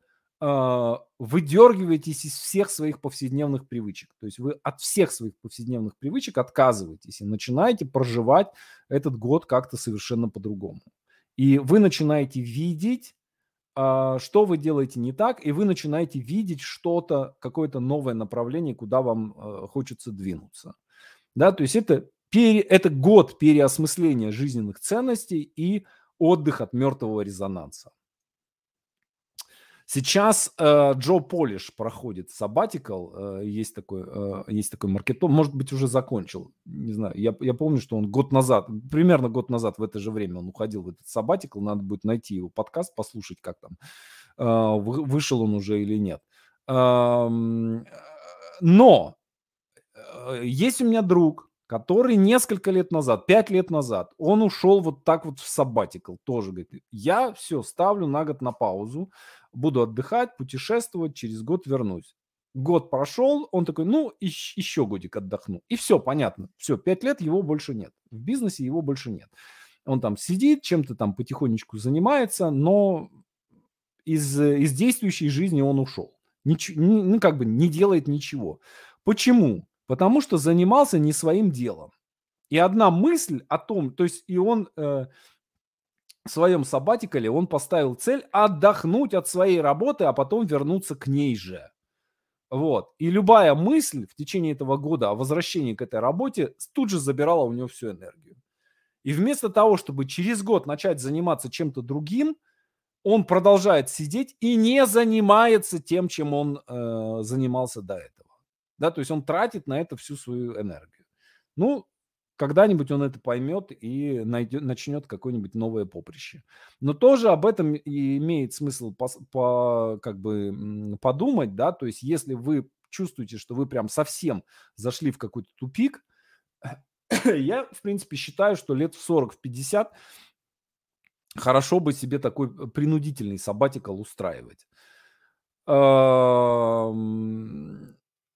а, выдергиваетесь из всех своих повседневных привычек. То есть вы от всех своих повседневных привычек отказываетесь и начинаете проживать этот год как-то совершенно по-другому. И вы начинаете видеть а, что вы делаете не так, и вы начинаете видеть что-то, какое-то новое направление, куда вам э, хочется двинуться. Да, то есть это, пере, это год переосмысления жизненных ценностей и отдых от мертвого резонанса. Сейчас э, Джо Полиш проходит sabbatical, э, есть такой, э, есть такой маркетолог, может быть, уже закончил, не знаю, я, я помню, что он год назад, примерно год назад в это же время он уходил в этот sabbatical, надо будет найти его подкаст, послушать, как там, э, вышел он уже или нет. Э, но есть у меня друг, который несколько лет назад, пять лет назад, он ушел вот так вот в sabbatical, тоже говорит, я все ставлю на год на паузу, буду отдыхать, путешествовать, через год вернусь. Год прошел, он такой, ну, еще годик отдохну. И все, понятно. Все, пять лет его больше нет. В бизнесе его больше нет. Он там сидит, чем-то там потихонечку занимается, но из, из действующей жизни он ушел. Нич, ну, как бы не делает ничего. Почему? Потому что занимался не своим делом. И одна мысль о том, то есть и он э, в своем сабатикале он поставил цель отдохнуть от своей работы, а потом вернуться к ней же. Вот. И любая мысль в течение этого года о возвращении к этой работе тут же забирала у него всю энергию. И вместо того, чтобы через год начать заниматься чем-то другим, он продолжает сидеть и не занимается тем, чем он э, занимался до этого. Да, то есть он тратит на это всю свою энергию. Ну, когда-нибудь он это поймет и найдет, начнет какое-нибудь новое поприще. Но тоже об этом и имеет смысл по, по, как бы подумать, да, то есть если вы чувствуете, что вы прям совсем зашли в какой-то тупик, я, в принципе, считаю, что лет в 40, в 50 хорошо бы себе такой э, принудительный сабатикал устраивать.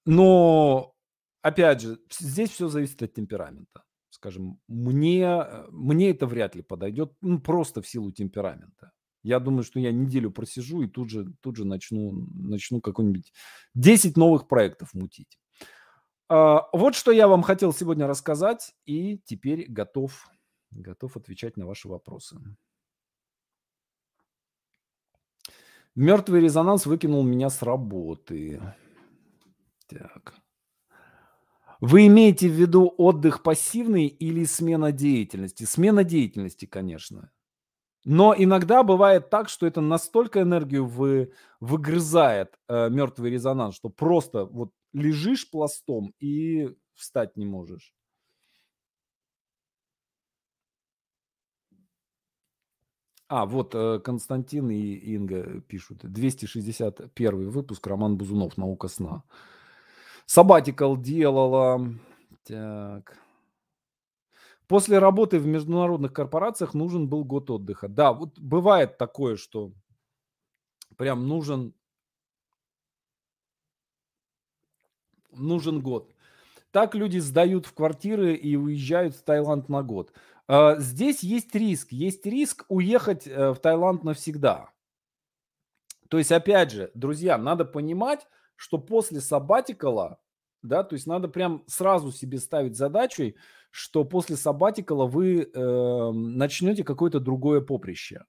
Но, опять же, здесь все зависит от темперамента скажем, мне, э, мне это вряд ли подойдет, ну, просто в силу темперамента. Я думаю, что я неделю просижу и тут же, тут же начну, начну какой-нибудь 10 новых проектов мутить. А, вот что я вам хотел сегодня рассказать, и теперь готов, готов отвечать на ваши вопросы. Мертвый резонанс выкинул меня с работы. Так. Вы имеете в виду отдых пассивный или смена деятельности? Смена деятельности, конечно. Но иногда бывает так, что это настолько энергию вы, выгрызает э, мертвый резонанс, что просто вот лежишь пластом и встать не можешь. А, вот э, Константин и Инга пишут. 261 выпуск, Роман Бузунов, «Наука сна». Сабатикал делала. Так. После работы в международных корпорациях нужен был год отдыха. Да, вот бывает такое, что прям нужен нужен год. Так люди сдают в квартиры и уезжают в Таиланд на год. А, здесь есть риск. Есть риск уехать э, в Таиланд навсегда. То есть, опять же, друзья, надо понимать, что после сабатикала, да, то есть надо прям сразу себе ставить задачей, что после сабатикала вы э, начнете какое-то другое поприще.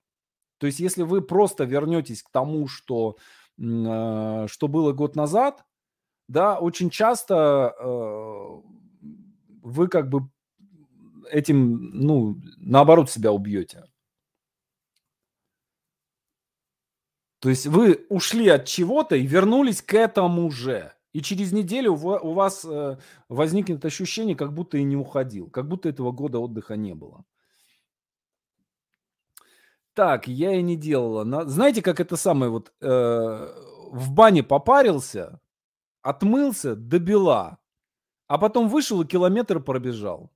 То есть если вы просто вернетесь к тому, что, э, что было год назад, да, очень часто э, вы как бы этим, ну, наоборот себя убьете. То есть вы ушли от чего-то и вернулись к этому же. И через неделю у вас э, возникнет ощущение, как будто и не уходил, как будто этого года отдыха не было. Так, я и не делала. Знаете, как это самое вот э, в бане попарился, отмылся до бела, а потом вышел и километр пробежал.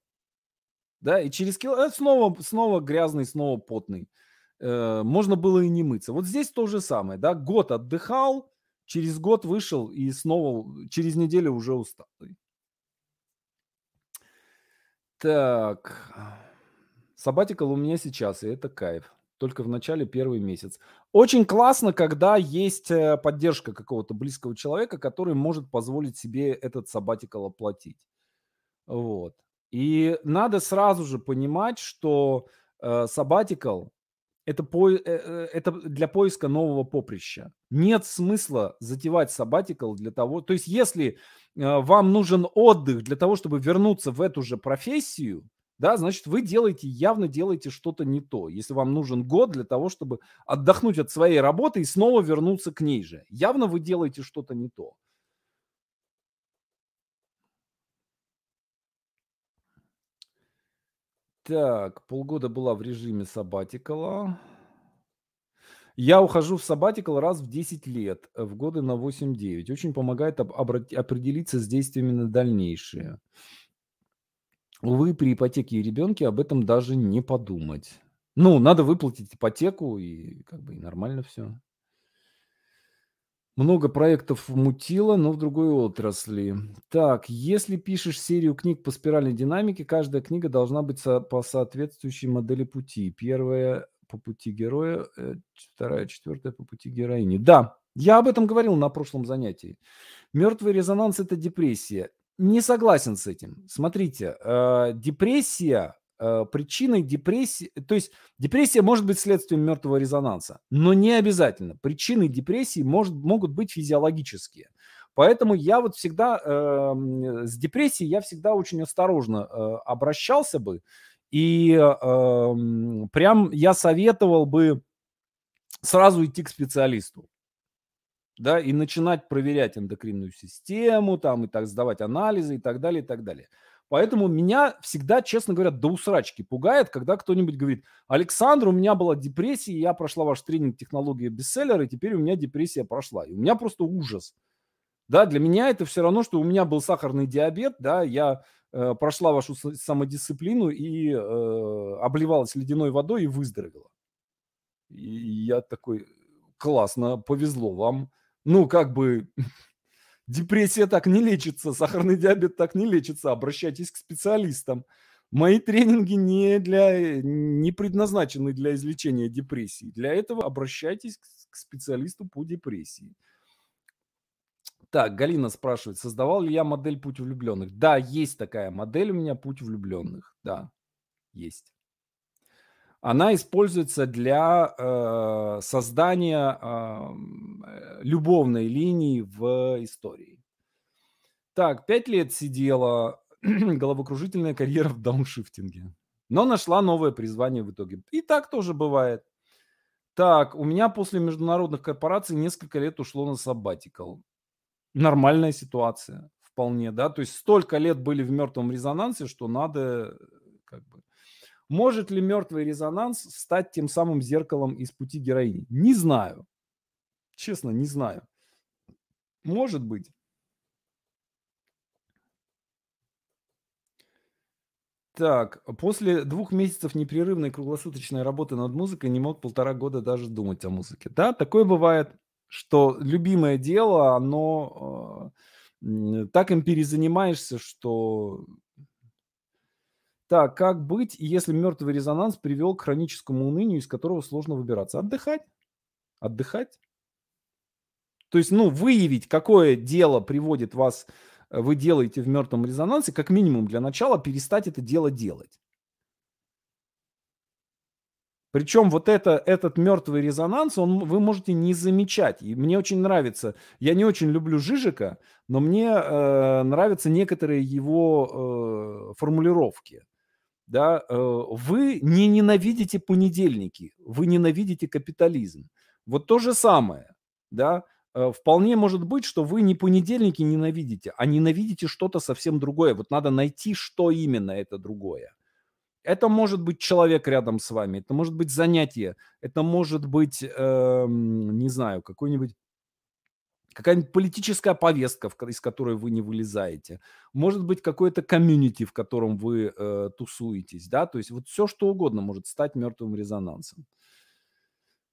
Да, и через километр снова, снова грязный, снова потный. Э, можно было и не мыться. Вот здесь то же самое, да, год отдыхал, через год вышел и снова через неделю уже усталый. Так, сабатикал у меня сейчас, и это кайф. Только в начале первый месяц. Очень классно, когда есть э, поддержка какого-то близкого человека, который может позволить себе этот сабатикал оплатить. Вот. И надо сразу же понимать, что сабатикал это, по, э, э, это для поиска нового поприща. Нет смысла затевать сабатикл для того... То есть если э, вам нужен отдых для того, чтобы вернуться в эту же профессию, да, значит, вы делаете, явно делаете что-то не то. Если вам нужен год для того, чтобы отдохнуть от своей работы и снова вернуться к ней же. Явно вы делаете что-то не то. Так, полгода была в режиме сабатикала. Я ухожу в сабатикал раз в 10 лет, э, в годы на 8-9. Очень помогает об- определиться с действиями на дальнейшее. Увы, при ипотеке и ребенке об этом даже не подумать. Ну, надо выплатить ипотеку, и как бы и нормально все. Много проектов мутило, но в другой отрасли. Так, если пишешь серию книг по спиральной динамике, каждая книга должна быть со- по соответствующей модели пути. Первая по пути героя, э, вторая, четвертая по пути героини. Да, я об этом говорил на прошлом занятии. Мертвый резонанс – это депрессия. Не согласен с этим. Смотрите, э, депрессия причиной депрессии, то есть депрессия может быть следствием мертвого резонанса, но не обязательно. Причиной депрессии может, могут быть физиологические. Поэтому я вот всегда э, с депрессией я всегда очень осторожно э, обращался бы. И э, прям я советовал бы сразу идти к специалисту. Да, и начинать проверять эндокринную систему, там, и так сдавать анализы и так далее, и так далее. Поэтому меня всегда, честно говоря, до усрачки пугает, когда кто-нибудь говорит, Александр, у меня была депрессия, я прошла ваш тренинг технологии бестселлера, и теперь у меня депрессия прошла. И у меня просто ужас. Да, для меня это все равно, что у меня был сахарный диабет, да, я э, прошла вашу самодисциплину и э, обливалась ледяной водой и выздоровела. И я такой, классно, повезло вам. Ну, как бы, Депрессия так не лечится, сахарный диабет так не лечится. Обращайтесь к специалистам. Мои тренинги не, для, не предназначены для излечения депрессии. Для этого обращайтесь к специалисту по депрессии. Так, Галина спрашивает, создавал ли я модель «Путь влюбленных»? Да, есть такая модель у меня «Путь влюбленных». Да, есть. Она используется для э, создания э, любовной линии в истории. Так, пять лет сидела головокружительная карьера в дауншифтинге, но нашла новое призвание в итоге. И так тоже бывает. Так, у меня после международных корпораций несколько лет ушло на саббатикал. Нормальная ситуация, вполне, да. То есть столько лет были в мертвом резонансе, что надо как бы может ли мертвый резонанс стать тем самым зеркалом из пути героини? Не знаю. Честно, не знаю. Может быть. Так, после двух месяцев непрерывной круглосуточной работы над музыкой не мог полтора года даже думать о музыке. Да, такое бывает, что любимое дело, оно э, так им перезанимаешься, что так, как быть, если мертвый резонанс привел к хроническому унынию, из которого сложно выбираться? Отдыхать. Отдыхать. То есть, ну, выявить, какое дело приводит вас, э, вы делаете в мертвом резонансе, как минимум для начала перестать это дело делать. Причем вот это, этот мертвый резонанс, он, вы можете не замечать. И мне очень нравится, я не очень люблю Жижика, но мне э, нравятся некоторые его э, формулировки да, э, вы не ненавидите понедельники, вы ненавидите капитализм. Вот то же самое, да, э, вполне может быть, что вы не понедельники ненавидите, а ненавидите что-то совсем другое. Вот надо найти, что именно это другое. Это может быть человек рядом с вами, это может быть занятие, это может быть, э, не знаю, какой-нибудь какая-нибудь политическая повестка, из которой вы не вылезаете, может быть какое-то комьюнити, в котором вы э, тусуетесь, да, то есть вот все что угодно может стать мертвым резонансом.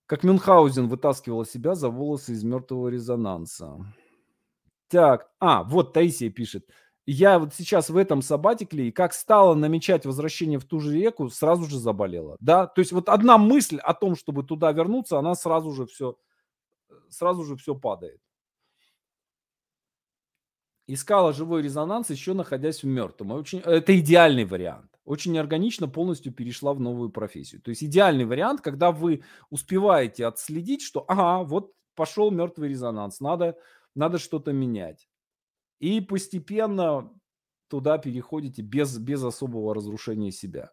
Как Мюнхгаузен вытаскивал себя за волосы из мертвого резонанса. Так, а, вот Таисия пишет. Я вот сейчас в этом сабатикле, и как стала намечать возвращение в ту же реку, сразу же заболела. Да, то есть вот одна мысль о том, чтобы туда вернуться, она сразу же все, сразу же все падает. Искала живой резонанс, еще находясь в мертвом. Очень... Это идеальный вариант. очень неорганично полностью перешла в новую профессию. То есть идеальный вариант, когда вы успеваете отследить, что ага, вот пошел мертвый резонанс, надо, надо что-то менять. И постепенно туда переходите без, без особого разрушения себя.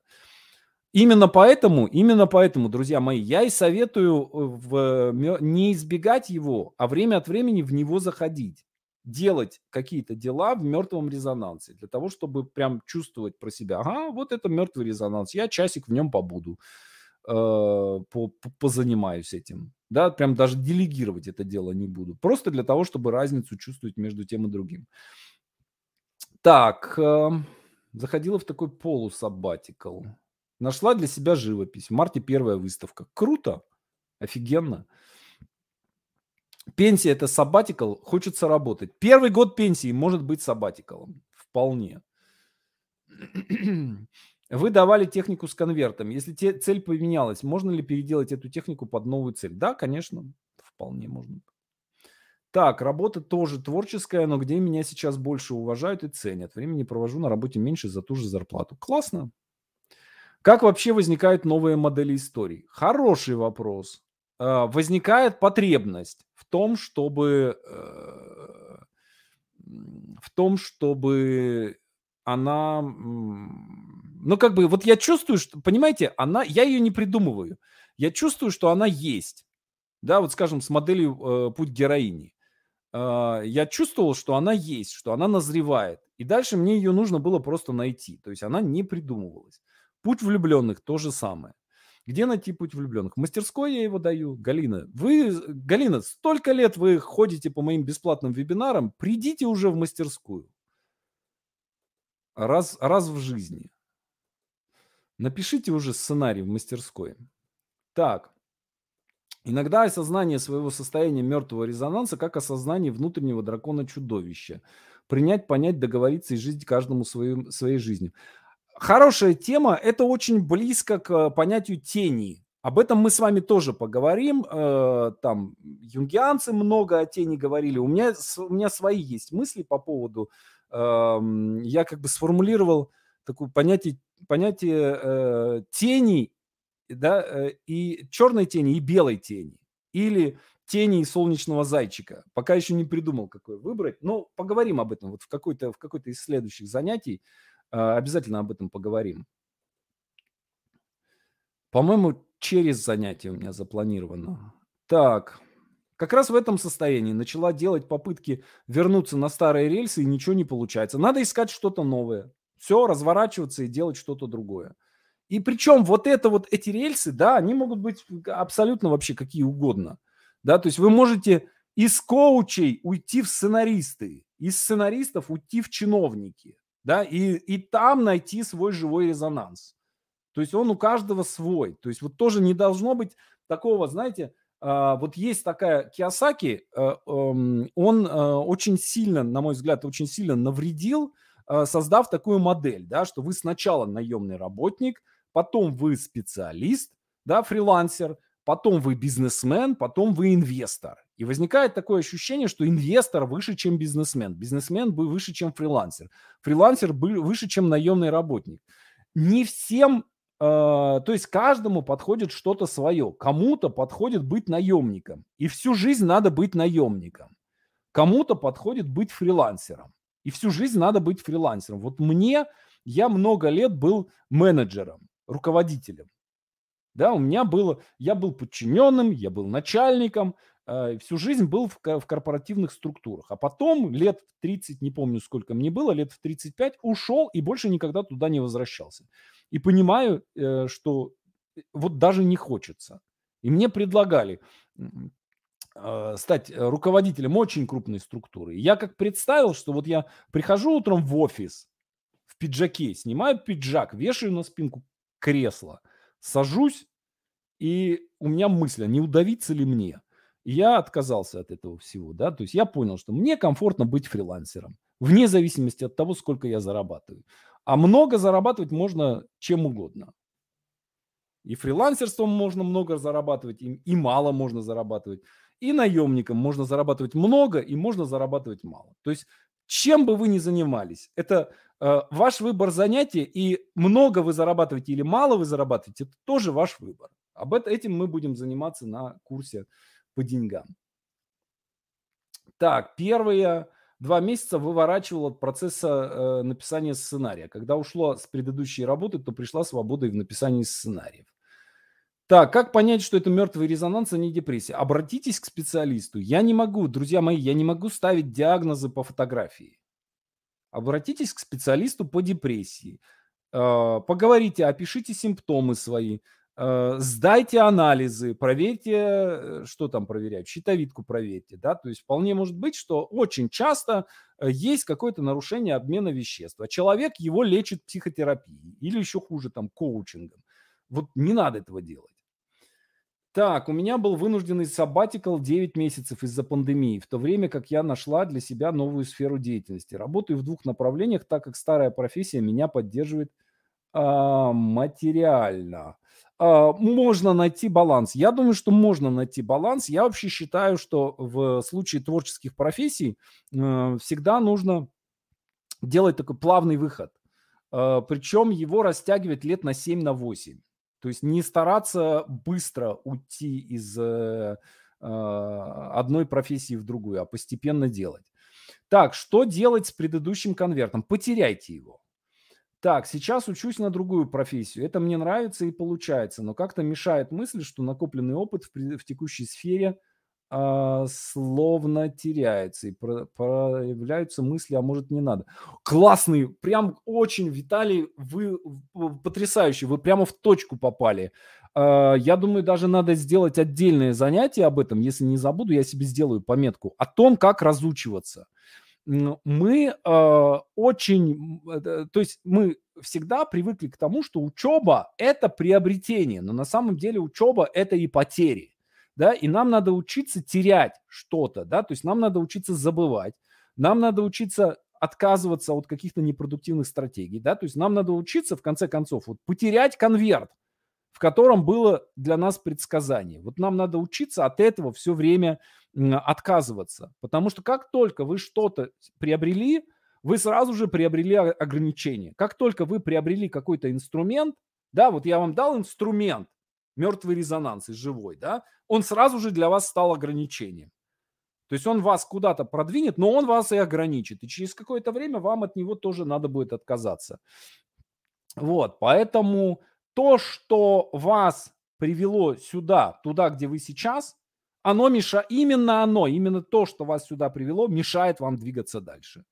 Именно поэтому, именно поэтому, друзья мои, я и советую э, в, не избегать его, а время от времени в него заходить. Делать какие-то дела в мертвом резонансе, для того, чтобы прям чувствовать про себя, ага, вот это мертвый резонанс, я часик в нем побуду, э, по, позанимаюсь этим. Да, прям даже делегировать это дело не буду. Просто для того, чтобы разницу чувствовать между тем и другим. Так, э, заходила в такой полусабатикл. Нашла для себя живопись. В марте первая выставка. Круто. Офигенно. Пенсия это сабатикл, хочется работать. Первый год пенсии может быть сабатикалом. Вполне. Вы давали технику с конвертом. Если те, цель поменялась, можно ли переделать эту технику под новую цель? Да, конечно, вполне можно. Так, работа тоже творческая, но где меня сейчас больше уважают и ценят. Времени провожу на работе меньше за ту же зарплату. Классно. Как вообще возникают новые модели историй? Хороший вопрос. А, возникает потребность в том, чтобы э, в том, чтобы она, ну как бы, вот я чувствую, что, понимаете, она, я ее не придумываю, я чувствую, что она есть, да, вот скажем с моделью э, путь героини, э, я чувствовал, что она есть, что она назревает, и дальше мне ее нужно было просто найти, то есть она не придумывалась. Путь влюбленных то же самое. Где найти путь влюбленных? В мастерской я его даю. Галина, вы, Галина, столько лет вы ходите по моим бесплатным вебинарам, придите уже в мастерскую. Раз, раз в жизни. Напишите уже сценарий в мастерской. Так. Иногда осознание своего состояния мертвого резонанса как осознание внутреннего дракона-чудовища. Принять, понять, договориться и жить каждому своим, своей жизнью. Хорошая тема. Это очень близко к э, понятию тени. Об этом мы с вами тоже поговорим. Э, там юнгианцы много о тени говорили. У меня, у меня свои есть мысли по поводу. Эм, я как бы сформулировал такое понятие, понятие э, тени, да, и черной тени, и белой тени. Или тени и солнечного зайчика. Пока еще не придумал, какой выбрать. Но поговорим об этом вот в какой-то в какой-то из следующих занятий. А, обязательно об этом поговорим. По-моему, через занятие у меня запланировано. Так, как раз в этом состоянии начала делать попытки вернуться на старые рельсы, и ничего не получается. Надо искать что-то новое. Все, разворачиваться и делать что-то другое. И причем вот это вот эти рельсы, да, они могут быть абсолютно вообще какие угодно. Да, то есть вы можете из коучей уйти в сценаристы, из сценаристов уйти в чиновники да, и, и там найти свой живой резонанс. То есть он у каждого свой. То есть вот тоже не должно быть такого, знаете, Uh, вот есть такая Киосаки, uh, um, он uh, очень сильно, на мой взгляд, очень сильно навредил, создав такую модель, да, что вы сначала наемный работник, потом вы специалист, да, фрилансер, потом вы бизнесмен, потом вы инвестор. И возникает такое ощущение, что инвестор выше, чем бизнесмен. Бизнесмен был выше, чем фрилансер. Фрилансер был выше, чем наемный работник. Не всем, э, то есть каждому подходит что-то свое. Кому-то подходит быть наемником. И всю жизнь надо быть наемником. Кому-то подходит быть фрилансером. И всю жизнь надо быть фрилансером. Вот мне, я много лет был менеджером, руководителем. Да, у меня было, я был подчиненным, я был начальником, всю жизнь был в, в корпоративных структурах. А потом лет в 30, не помню сколько мне было, лет в 35 ушел и больше никогда туда не возвращался. И понимаю, э, что э, вот даже не хочется. И мне предлагали э, стать руководителем очень крупной структуры. я как представил, что вот я прихожу утром в офис в пиджаке, снимаю пиджак, вешаю на спинку кресла – сажусь, и у меня мысль, а не удавиться ли мне? Я отказался от этого всего, да, то есть я понял, что мне комфортно быть фрилансером, вне зависимости от того, сколько я зарабатываю. А много зарабатывать можно чем угодно. И фрилансерством можно много зарабатывать, и, и мало можно зарабатывать. И наемником можно зарабатывать много, и можно зарабатывать мало. То есть чем бы вы ни занимались, это Э, ваш выбор занятия и много вы зарабатываете или мало вы зарабатываете, это тоже ваш выбор. Об этом этим мы будем заниматься на курсе по деньгам. Так, первые два месяца выворачивал от процесса э, написания сценария. Когда ушла с предыдущей работы, то пришла свобода и в написании сценариев. Так, как понять, что это мертвый резонанс, а не депрессия? Обратитесь к специалисту. Я не могу, друзья мои, я не могу ставить диагнозы по фотографии. Обратитесь к специалисту по депрессии. Э, поговорите, опишите симптомы свои. Э, сдайте анализы, проверьте, э, что там проверяют, щитовидку проверьте, да, то есть вполне может быть, что очень часто э, есть какое-то нарушение обмена веществ, а человек его лечит психотерапией или еще хуже там коучингом. Вот не надо этого делать. Так, у меня был вынужденный сабатикл 9 месяцев из-за пандемии, в то время как я нашла для себя новую сферу деятельности. Работаю в двух направлениях, так как старая профессия меня поддерживает а, материально. А, можно найти баланс. Я думаю, что можно найти баланс. Я вообще считаю, что в случае творческих профессий э, всегда нужно делать такой плавный выход. Э, причем его растягивать лет на 7, на 8. То есть не стараться быстро уйти из э, одной профессии в другую, а постепенно делать. Так, что делать с предыдущим конвертом? Потеряйте его. Так, сейчас учусь на другую профессию. Это мне нравится и получается, но как-то мешает мысль, что накопленный опыт в, в текущей сфере а, словно теряется и про, проявляются мысли, а может не надо. Классный, прям очень, Виталий, вы потрясающий, вы прямо в точку попали. А, я думаю, даже надо сделать отдельное занятие об этом, если не забуду, я себе сделаю пометку о том, как разучиваться мы э, очень, то есть мы всегда привыкли к тому, что учеба – это приобретение, но на самом деле учеба – это и потери, да, и нам надо учиться терять что-то, да, то есть нам надо учиться забывать, нам надо учиться отказываться от каких-то непродуктивных стратегий, да, то есть нам надо учиться, в конце концов, вот потерять конверт, в котором было для нас предсказание. Вот нам надо учиться от этого все время отказываться. Потому что как только вы что-то приобрели, вы сразу же приобрели ограничения. Как только вы приобрели какой-то инструмент, да, вот я вам дал инструмент, мертвый резонанс из живой, да, он сразу же для вас стал ограничением. То есть он вас куда-то продвинет, но он вас и ограничит. И через какое-то время вам от него тоже надо будет отказаться. Вот, поэтому то, что вас привело сюда, туда, где вы сейчас, оно мешает, именно оно, именно то, что вас сюда привело, мешает вам двигаться дальше.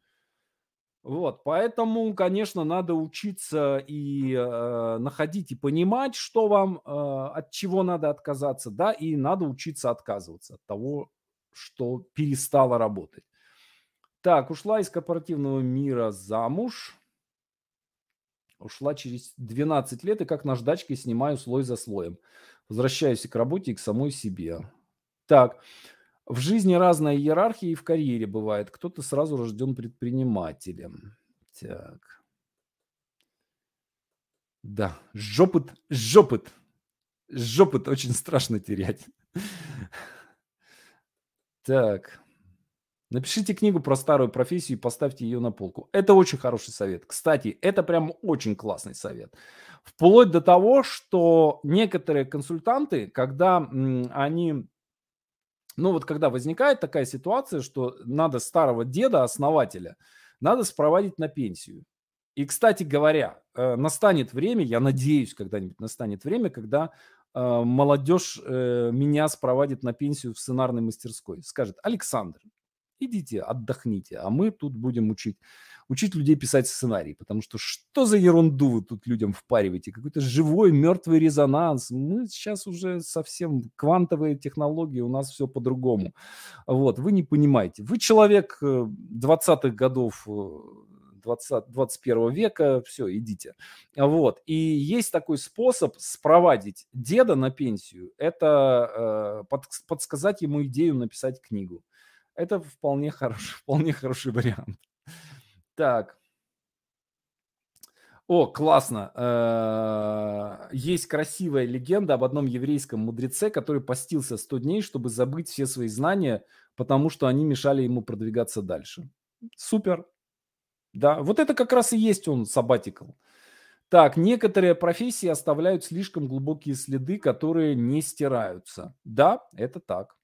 Вот, поэтому, конечно, надо учиться и э, находить и понимать, что вам, э, от чего надо отказаться, да, и надо учиться отказываться от того, что перестало работать. Так, ушла из корпоративного мира замуж. Ушла через 12 лет и как наждачкой снимаю слой за слоем. Возвращаюсь к работе и к самой себе. Так, в жизни разная иерархия и в карьере бывает. Кто-то сразу рожден предпринимателем. Так. Да, жопыт, жопыт. Жопыт очень страшно терять. Так. Напишите книгу про старую профессию и поставьте ее на полку. Это очень хороший совет. Кстати, это прям очень классный совет. Вплоть до того, что некоторые консультанты, когда они ну вот когда возникает такая ситуация, что надо старого деда, основателя, надо спроводить на пенсию. И, кстати говоря, э, настанет время, я надеюсь, когда-нибудь настанет время, когда э, молодежь э, меня спроводит на пенсию в сценарной мастерской. Скажет, Александр, идите, отдохните, а мы тут будем учить учить людей писать сценарий, потому что что за ерунду вы тут людям впариваете? Какой-то живой мертвый резонанс. Мы сейчас уже совсем квантовые технологии, у нас все по-другому. Вот, вы не понимаете. Вы человек 20-х э, годов 20, 21 века, все, идите. Вот. И есть такой способ спровадить деда на пенсию, это э, под, подсказать ему идею написать книгу. Это вполне хороший, вполне хороший вариант. Так. О, классно. Э, есть красивая легенда об одном еврейском мудреце, который постился 100 дней, чтобы забыть все свои знания, потому что они мешали ему продвигаться дальше. Супер. Да, вот это как раз и есть он, sabbatical. Так, некоторые профессии оставляют слишком глубокие следы, которые не стираются. Да, это так.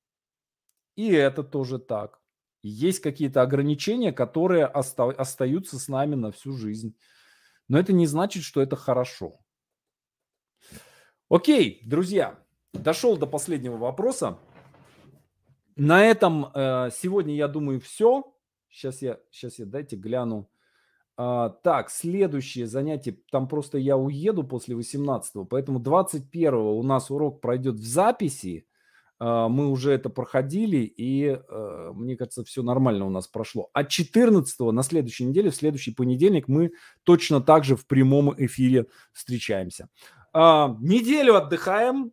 И это тоже так. Есть какие-то ограничения, которые оста- остаются с нами на всю жизнь. Но это не значит, что это хорошо. Окей, друзья, дошел до последнего вопроса. На этом э, сегодня, я думаю, все. Сейчас я, сейчас я дайте гляну. А, так, следующее занятие, там просто я уеду после 18 поэтому 21 у нас урок пройдет в записи. А, мы уже это проходили, и а, мне кажется, все нормально у нас прошло. А 14 на следующей неделе, в следующий понедельник, мы точно так же в прямом эфире встречаемся. А, неделю отдыхаем,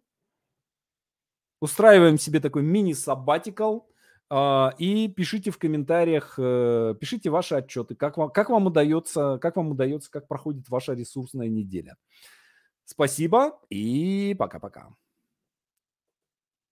устраиваем себе такой мини-саббатикал – а, и пишите в комментариях, э, пишите ваши отчеты, как вам, как вам удается, как вам удается, как проходит ваша ресурсная неделя. Спасибо и пока-пока.